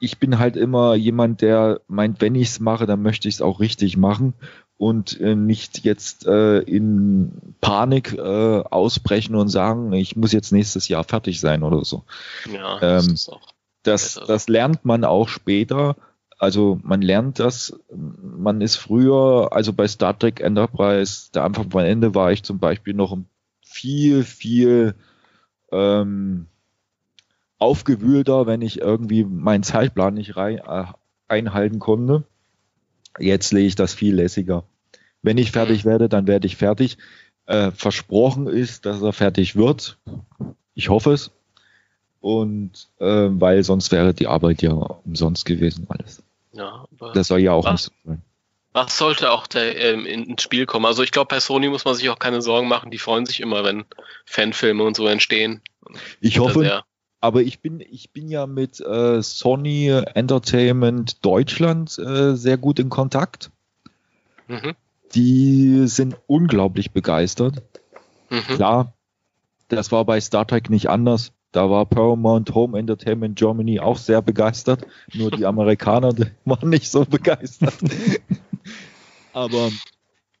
ich bin halt immer jemand, der meint, wenn ich es mache, dann möchte ich es auch richtig machen und äh, nicht jetzt äh, in Panik äh, ausbrechen und sagen, ich muss jetzt nächstes Jahr fertig sein oder so. Ja, das Ähm, ist auch. Das, das lernt man auch später. Also man lernt das, man ist früher, also bei Star Trek Enterprise, der Anfang von Ende war ich zum Beispiel noch viel, viel ähm, aufgewühlter, wenn ich irgendwie meinen Zeitplan nicht rein, äh, einhalten konnte. Jetzt lege ich das viel lässiger. Wenn ich fertig werde, dann werde ich fertig. Äh, versprochen ist, dass er fertig wird. Ich hoffe es. Und äh, weil sonst wäre die Arbeit ja umsonst gewesen alles. Ja, aber Das soll ja auch Was? nicht so sein. was sollte auch da, ähm, in- ins Spiel kommen? Also ich glaube, bei Sony muss man sich auch keine Sorgen machen. Die freuen sich immer, wenn Fanfilme und so entstehen. Ich hoffe, aber ich bin, ich bin ja mit äh, Sony Entertainment Deutschland äh, sehr gut in Kontakt. Mhm. Die sind unglaublich begeistert. Mhm. Klar, das war bei Star Trek nicht anders. Da war Paramount Home Entertainment Germany auch sehr begeistert. Nur die Amerikaner waren nicht so begeistert. Aber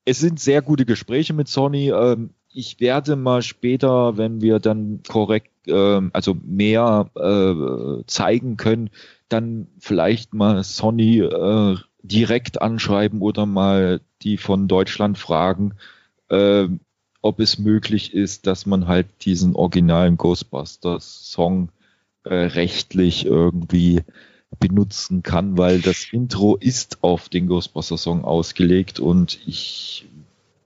es sind sehr gute Gespräche mit Sony. Ähm, Ich werde mal später, wenn wir dann korrekt, ähm, also mehr äh, zeigen können, dann vielleicht mal Sony äh, direkt anschreiben oder mal die von Deutschland fragen, äh, ob es möglich ist, dass man halt diesen originalen Ghostbusters-Song äh, rechtlich irgendwie benutzen kann, weil das Intro ist auf den Ghostbusters-Song ausgelegt und ich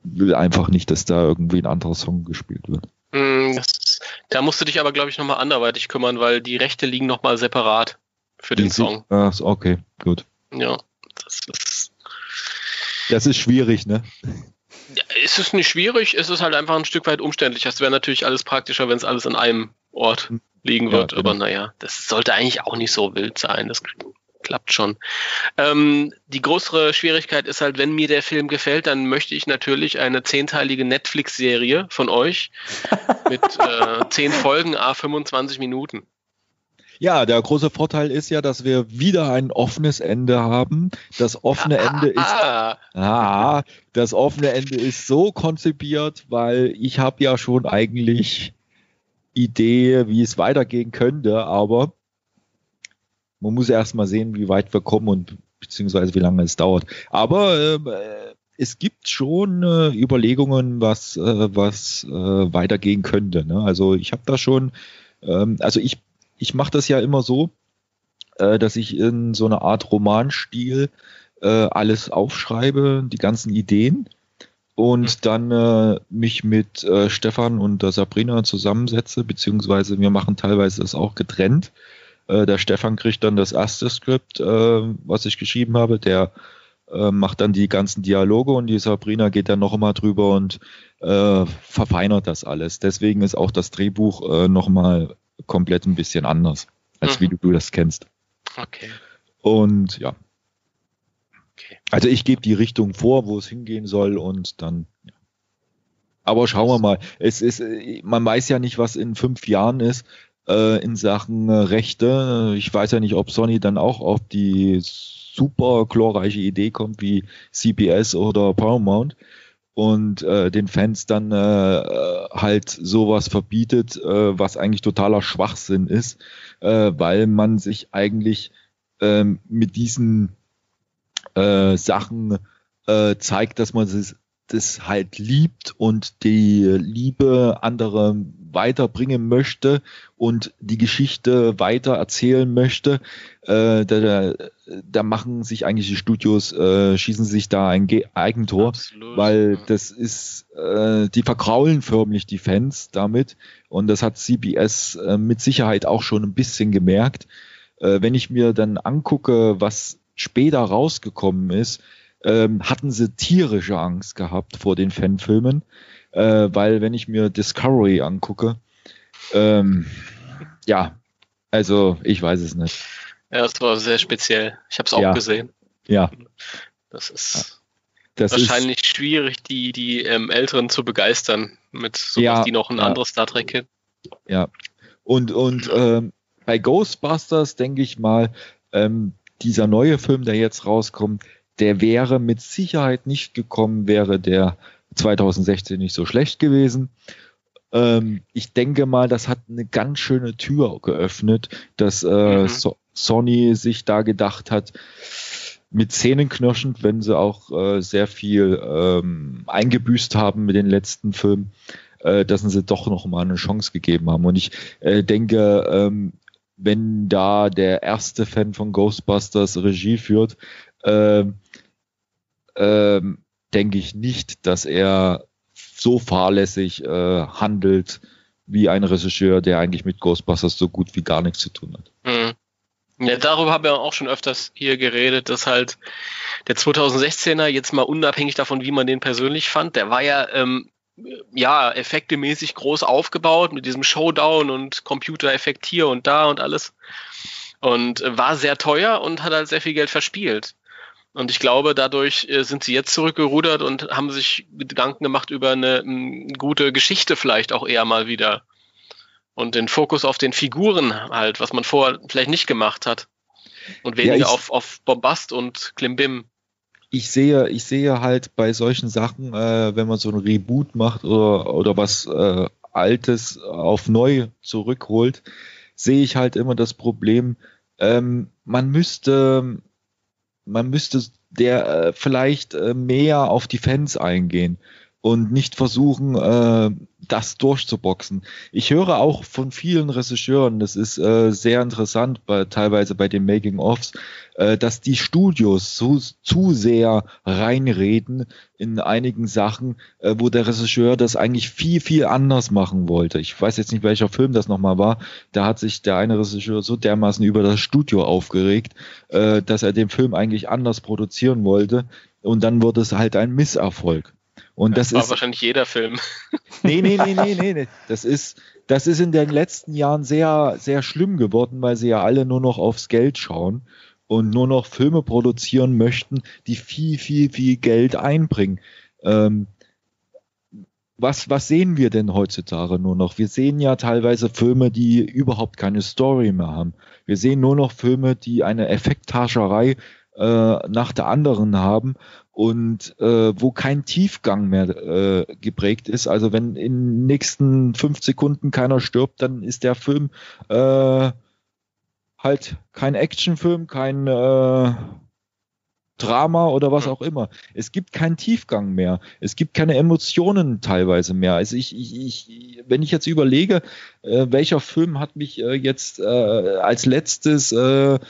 will einfach nicht, dass da irgendwie ein anderer Song gespielt wird. Mm, Das, da musst du dich aber, glaube ich, nochmal anderweitig kümmern, weil die Rechte liegen nochmal separat für den Die Song. Ah, okay, gut. Ja, das ist. Das ist schwierig, ne? Ja, es ist nicht schwierig, es ist halt einfach ein Stück weit umständlich. Das wäre natürlich alles praktischer, wenn es alles an einem Ort liegen Ja, wird. genau. Aber naja, das sollte eigentlich auch nicht so wild sein. Das klappt schon. Ähm, die größere Schwierigkeit ist halt, wenn mir der Film gefällt, dann möchte ich natürlich eine zehnteilige Netflix-Serie von euch mit äh, zehn Folgen, a 25 Minuten. Ja, der große Vorteil ist ja, dass wir wieder ein offenes Ende haben. Das offene Ende ist Ah, Ah, das offene Ende ist so konzipiert, weil ich habe ja schon eigentlich Idee, wie es weitergehen könnte, aber man muss erst mal sehen, wie weit wir kommen und beziehungsweise wie lange es dauert. Aber ähm, äh, es gibt schon äh, Überlegungen, was, äh, was äh, weitergehen könnte. Ne? Also ich habe da schon, ähm, also ich, ich mache das ja immer so, äh, dass ich in so einer Art Romanstil äh, alles aufschreibe, die ganzen Ideen und dann äh, mich mit äh, Stefan und der Sabrina zusammensetze, beziehungsweise wir machen teilweise das auch getrennt. Äh, der Stefan kriegt dann das erste Skript, äh, was ich geschrieben habe, der äh, macht dann die ganzen Dialoge und die Sabrina geht dann noch mal drüber und äh, verfeinert das alles. Deswegen ist auch das Drehbuch äh, noch mal komplett ein bisschen anders, als Mhm. wie du, du das kennst. okay. Und ja, Okay. Also ich gebe die Richtung vor, wo es hingehen soll und dann. Ja. Aber schauen wir mal. Es ist, man weiß ja nicht, was in fünf Jahren ist äh, in Sachen äh, Rechte. Ich weiß ja nicht, ob Sony dann auch auf die super glorreiche Idee kommt wie CBS oder Paramount und äh, den Fans dann äh, halt sowas verbietet, äh, was eigentlich totaler Schwachsinn ist, äh, weil man sich eigentlich äh, mit diesen äh, Sachen äh, zeigt, dass man es das halt liebt und die Liebe andere weiterbringen möchte und die Geschichte weiter erzählen möchte, äh, da, da, da machen sich eigentlich die Studios, äh, schießen sich da ein Ge Eigentor, Absolut. weil das ist, äh, die verkraulen förmlich die Fans damit und das hat CBS äh, mit Sicherheit auch schon ein bisschen gemerkt. Äh, wenn ich mir dann angucke, was später rausgekommen ist, ähm, hatten sie tierische Angst gehabt vor den Fanfilmen, äh, weil wenn ich mir Discovery angucke, ähm, ja, also ich weiß es nicht. Ja, das war sehr speziell. Ich habe es auch ja. gesehen. Ja. Das ist das wahrscheinlich ist, schwierig, die, die ähm, Älteren zu begeistern mit sowas, ja, die noch ein ja. anderes Star Trek kennen. Ja. Und, und ähm, bei Ghostbusters denke ich mal, ähm, dieser neue Film, der jetzt rauskommt, der wäre mit Sicherheit nicht gekommen, wäre der 2016 nicht so schlecht gewesen. Ähm, ich denke mal, das hat eine ganz schöne Tür geöffnet, dass äh, mhm. so Sony sich da gedacht hat, mit Zähnen knirschend, wenn sie auch äh, sehr viel ähm, eingebüßt haben mit den letzten Filmen, äh, dass sie doch noch mal eine Chance gegeben haben. Und ich äh, denke, ähm, wenn da der erste Fan von Ghostbusters Regie führt, äh, ähm, denke ich nicht, dass er so fahrlässig äh, handelt wie ein Regisseur, der eigentlich mit Ghostbusters so gut wie gar nichts zu tun hat. Mhm. Ja, darüber haben wir auch schon öfters hier geredet, dass halt der 2016er jetzt mal unabhängig davon, wie man den persönlich fand, der war ja ähm, ja effektemäßig groß aufgebaut mit diesem Showdown und Computereffekt hier und da und alles und äh, war sehr teuer und hat halt sehr viel Geld verspielt. Und ich glaube, dadurch äh, sind sie jetzt zurückgerudert und haben sich Gedanken gemacht über eine, eine gute Geschichte vielleicht auch eher mal wieder. Und den Fokus auf den Figuren halt, was man vorher vielleicht nicht gemacht hat. Und weniger ja, auf, auf Bombast und Klimbim. Ich sehe, ich sehe halt bei solchen Sachen, äh, wenn man so ein Reboot macht oder, oder was äh, Altes auf neu zurückholt, sehe ich halt immer das Problem, ähm, man müsste man müsste der äh, vielleicht äh, mehr auf die Fans eingehen und nicht versuchen, äh, das durchzuboxen. Ich höre auch von vielen Regisseuren, das ist äh, sehr interessant, bei, teilweise bei den Making-ofs, äh, dass die Studios so, zu sehr reinreden in einigen Sachen, äh, wo der Regisseur das eigentlich viel, viel anders machen wollte. Ich weiß jetzt nicht, welcher Film das nochmal war. Da hat sich der eine Regisseur so dermaßen über das Studio aufgeregt, äh, dass er den Film eigentlich anders produzieren wollte. Und dann wurde es halt ein Misserfolg. Und das, das war ist wahrscheinlich jeder Film. Nee, nee, nee, nee, nee, nee. Das ist, das ist in den letzten Jahren sehr, sehr schlimm geworden, weil sie ja alle nur noch aufs Geld schauen und nur noch Filme produzieren möchten, die viel, viel, viel Geld einbringen. Ähm, was, was sehen wir denn heutzutage nur noch? Wir sehen ja teilweise Filme, die überhaupt keine Story mehr haben. Wir sehen nur noch Filme, die eine Effekthascherei äh, nach der anderen haben und äh, wo kein Tiefgang mehr äh, geprägt ist. Also wenn in den nächsten fünf Sekunden keiner stirbt, dann ist der Film äh, halt kein Actionfilm, kein äh, Drama oder was auch immer. Es gibt keinen Tiefgang mehr. Es gibt keine Emotionen teilweise mehr. Also ich, ich, ich wenn ich jetzt überlege, äh, welcher Film hat mich äh, jetzt äh, als letztes äh,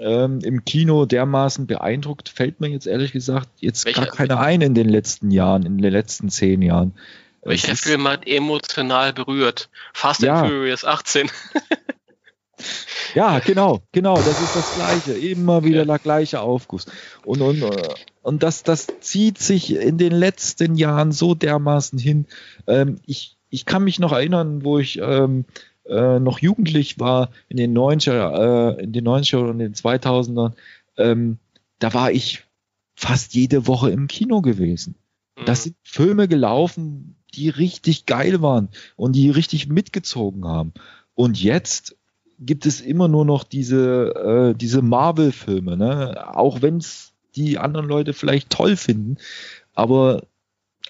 ähm, im Kino dermaßen beeindruckt, fällt mir jetzt ehrlich gesagt jetzt Welcher, gar keiner ein in den letzten Jahren, in den letzten zehn Jahren. Welcher Film hat emotional berührt? Fast ja. and Furious 18. ja, genau, genau, das ist das Gleiche. Immer wieder der gleiche Aufguss. Und, und, und das, das zieht sich in den letzten Jahren so dermaßen hin. Ähm, ich, ich kann mich noch erinnern, wo ich ähm, äh, noch jugendlich war, in den 90er, äh, in den 90er und den 2000ern, ähm, da war ich fast jede Woche im Kino gewesen. Das Mhm. sind Filme gelaufen, die richtig geil waren und die richtig mitgezogen haben. Und jetzt gibt es immer nur noch diese, äh, diese Marvel-Filme, ne? Auch wenn es die anderen Leute vielleicht toll finden. Aber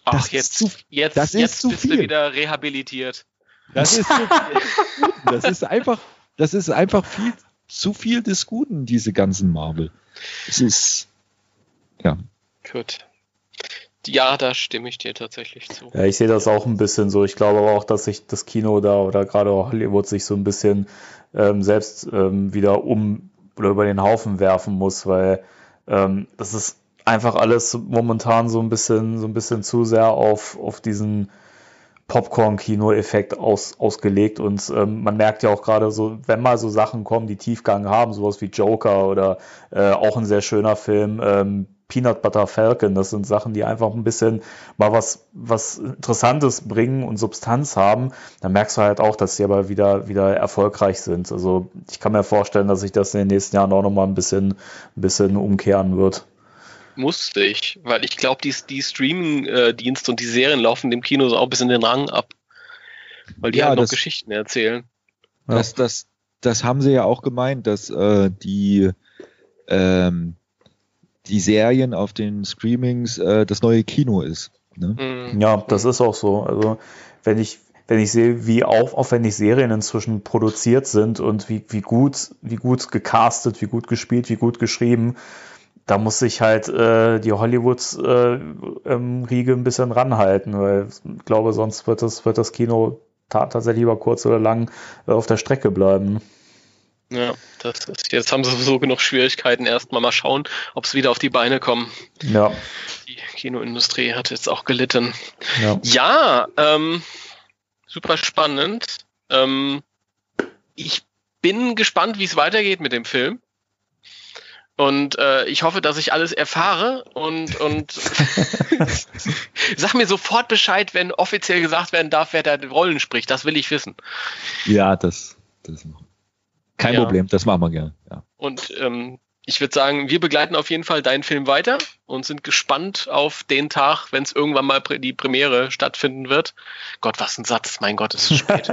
Ach, das ist jetzt, zu- jetzt, das ist jetzt zu bist du viel. wieder rehabilitiert. Das ist, so das ist einfach, das ist einfach viel, zu viel des Guten, diese ganzen Marvel. Es ist, ja. Gut. Ja, da stimme ich dir tatsächlich zu. Ja, ich sehe das auch ein bisschen so. Ich glaube aber auch, dass sich das Kino da oder gerade auch Hollywood sich so ein bisschen ähm, selbst ähm, wieder um oder über den Haufen werfen muss, weil ähm, das ist einfach alles momentan so ein bisschen so ein bisschen zu sehr auf auf diesen Popcorn-Kino-Effekt aus, ausgelegt und ähm, man merkt ja auch gerade so, wenn mal so Sachen kommen, die Tiefgang haben, sowas wie Joker oder äh, auch ein sehr schöner Film, ähm, Peanut Butter Falcon, das sind Sachen, die einfach ein bisschen mal was, was Interessantes bringen und Substanz haben, dann merkst du halt auch, dass sie aber wieder, wieder erfolgreich sind. Also ich kann mir vorstellen, dass sich das in den nächsten Jahren auch nochmal ein bisschen, ein bisschen umkehren wird. Musste ich, weil ich glaube, die, die Streaming-Dienste und die Serien laufen dem Kino so auch bis in den Rang ab. Weil die Ja, halt noch das- Geschichten erzählen. Das, das, das haben sie ja auch gemeint, dass äh, die, ähm, die Serien auf den Streamings äh, das neue Kino ist. Ne? Mhm. Ja, das ist auch so. Also wenn ich, wenn ich sehe, wie auf, aufwendig Serien inzwischen produziert sind und wie, wie gut, wie gut gecastet, wie gut gespielt, wie gut geschrieben, da muss sich halt äh, die Hollywood-Riege äh, ein bisschen ranhalten, weil ich glaube, sonst wird das, wird das Kino ta tatsächlich über kurz oder lang äh, auf der Strecke bleiben. Ja, das ist, jetzt haben sie sowieso genug Schwierigkeiten. Erstmal mal schauen, ob es wieder auf die Beine kommen. Ja, Die Kinoindustrie hat jetzt auch gelitten. ja. Ja, ähm, super spannend. Ähm, ich bin gespannt, wie es weitergeht mit dem Film. Und äh, ich hoffe, dass ich alles erfahre und, und sag mir sofort Bescheid, wenn offiziell gesagt werden darf, wer da die Rollen spricht. Das will ich wissen. Ja, das, das kein Ja. Problem, das machen wir gerne. Ja. Und ähm, ich würde sagen, wir begleiten auf jeden Fall deinen Film weiter und sind gespannt auf den Tag, wenn es irgendwann mal die Premiere stattfinden wird. Gott, was ein Satz, mein Gott, es ist spät.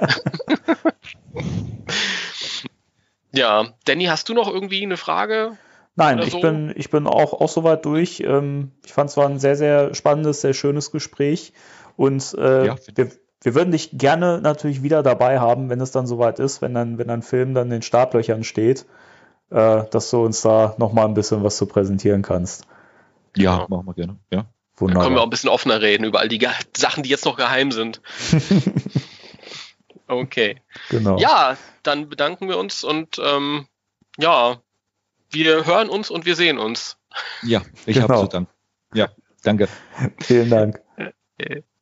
ja, Danny, hast du noch irgendwie eine Frage? Nein, Oder ich bin, ich bin auch, auch soweit durch. Ähm, ich fand es war ein sehr, sehr spannendes, sehr schönes Gespräch. Und äh, Ja, wir, wir würden dich gerne natürlich wieder dabei haben, wenn es dann soweit ist, wenn dann, wenn ein Film dann in den Startlöchern steht, äh, dass du uns da nochmal ein bisschen was zu präsentieren kannst. ja, Ja. machen wir gerne. Ja. Dann können wir auch Wunderbar. ein bisschen offener reden über all die Ge Sachen, die jetzt noch geheim sind. Okay. Genau. Ja, dann bedanken wir uns und ähm, ja, wir hören uns und wir sehen uns. Ja, ich Genau. habe zu danken. Ja, danke. Vielen Dank.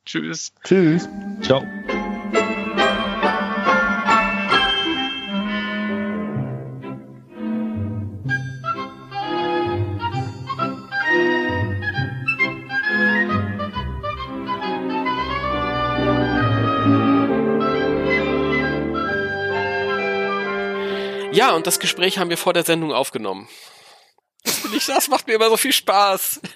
Tschüss. Tschüss. Ciao. Ja, und das Gespräch haben wir vor der Sendung aufgenommen. Das, ich, das macht mir immer so viel Spaß.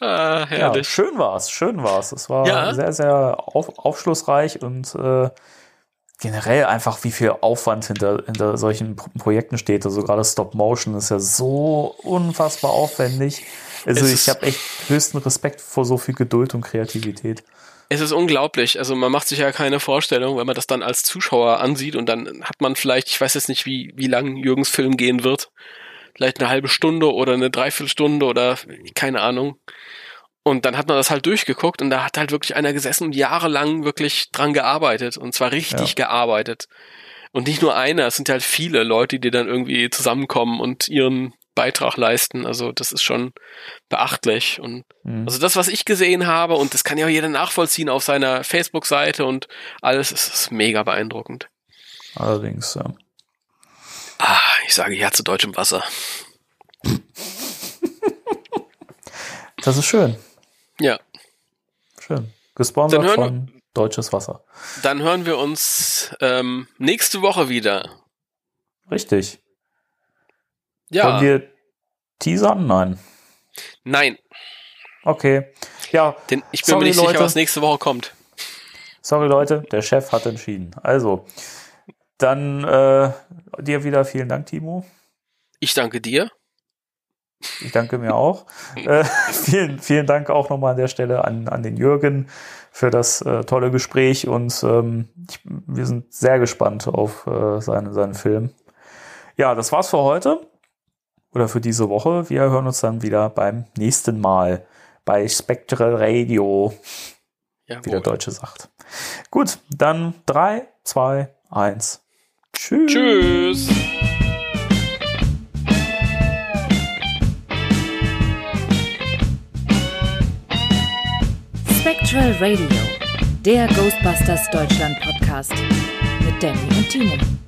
Ah, Ja, herrlich. schön war's, schön war's. Es war Ja. sehr, sehr auf, aufschlussreich und äh, generell einfach, wie viel Aufwand hinter, hinter solchen Pro Projekten steht. Also gerade Stop Motion ist ja so unfassbar aufwendig. Also Es ich habe echt höchsten Respekt vor so viel Geduld und Kreativität. Es ist unglaublich. Also man macht sich ja keine Vorstellung, wenn man das dann als Zuschauer ansieht und dann hat man vielleicht, ich weiß jetzt nicht, wie, wie lang Jürgens Film gehen wird. Vielleicht eine halbe Stunde oder eine Dreiviertelstunde oder keine Ahnung. Und dann hat man das halt durchgeguckt und da hat halt wirklich einer gesessen und jahrelang wirklich dran gearbeitet und zwar richtig gearbeitet. Und nicht nur einer, es sind halt viele Leute, die dann irgendwie zusammenkommen und ihren Beitrag leisten. Also das ist schon beachtlich und Mhm. also das, was ich gesehen habe, und das kann ja auch jeder nachvollziehen auf seiner Facebook-Seite und alles, ist, ist mega beeindruckend. Allerdings, ja. Ah, ich sage ja zu deutschem Wasser. Das ist schön. Ja, Schön. Gesponsert von Deutsches Wasser. dann hören wir uns ähm, nächste Woche wieder. Richtig. Ja, Wollen wir teasern? Nein. Nein, Okay. Ja, denn ich bin Sorry, mir nicht sicher, Leute. was nächste Woche kommt. sorry Leute, der Chef hat entschieden. Also, dann äh, dir wieder vielen Dank, Timo. Ich danke dir. Ich danke mir auch. äh, vielen, vielen Dank auch nochmal an der Stelle an, an den Jürgen für das äh, tolle Gespräch und ähm, ich, wir sind sehr gespannt auf äh, seinen, seinen Film. Ja, das war's für heute oder für diese Woche. Wir hören uns dann wieder beim nächsten Mal bei Spectral Radio, wie der Jawohl. Deutsche sagt. Gut, dann drei, zwei, eins. Tschüss. Tschüss. Spectral Radio, der Ghostbusters Deutschland Podcast mit Danny und Timo.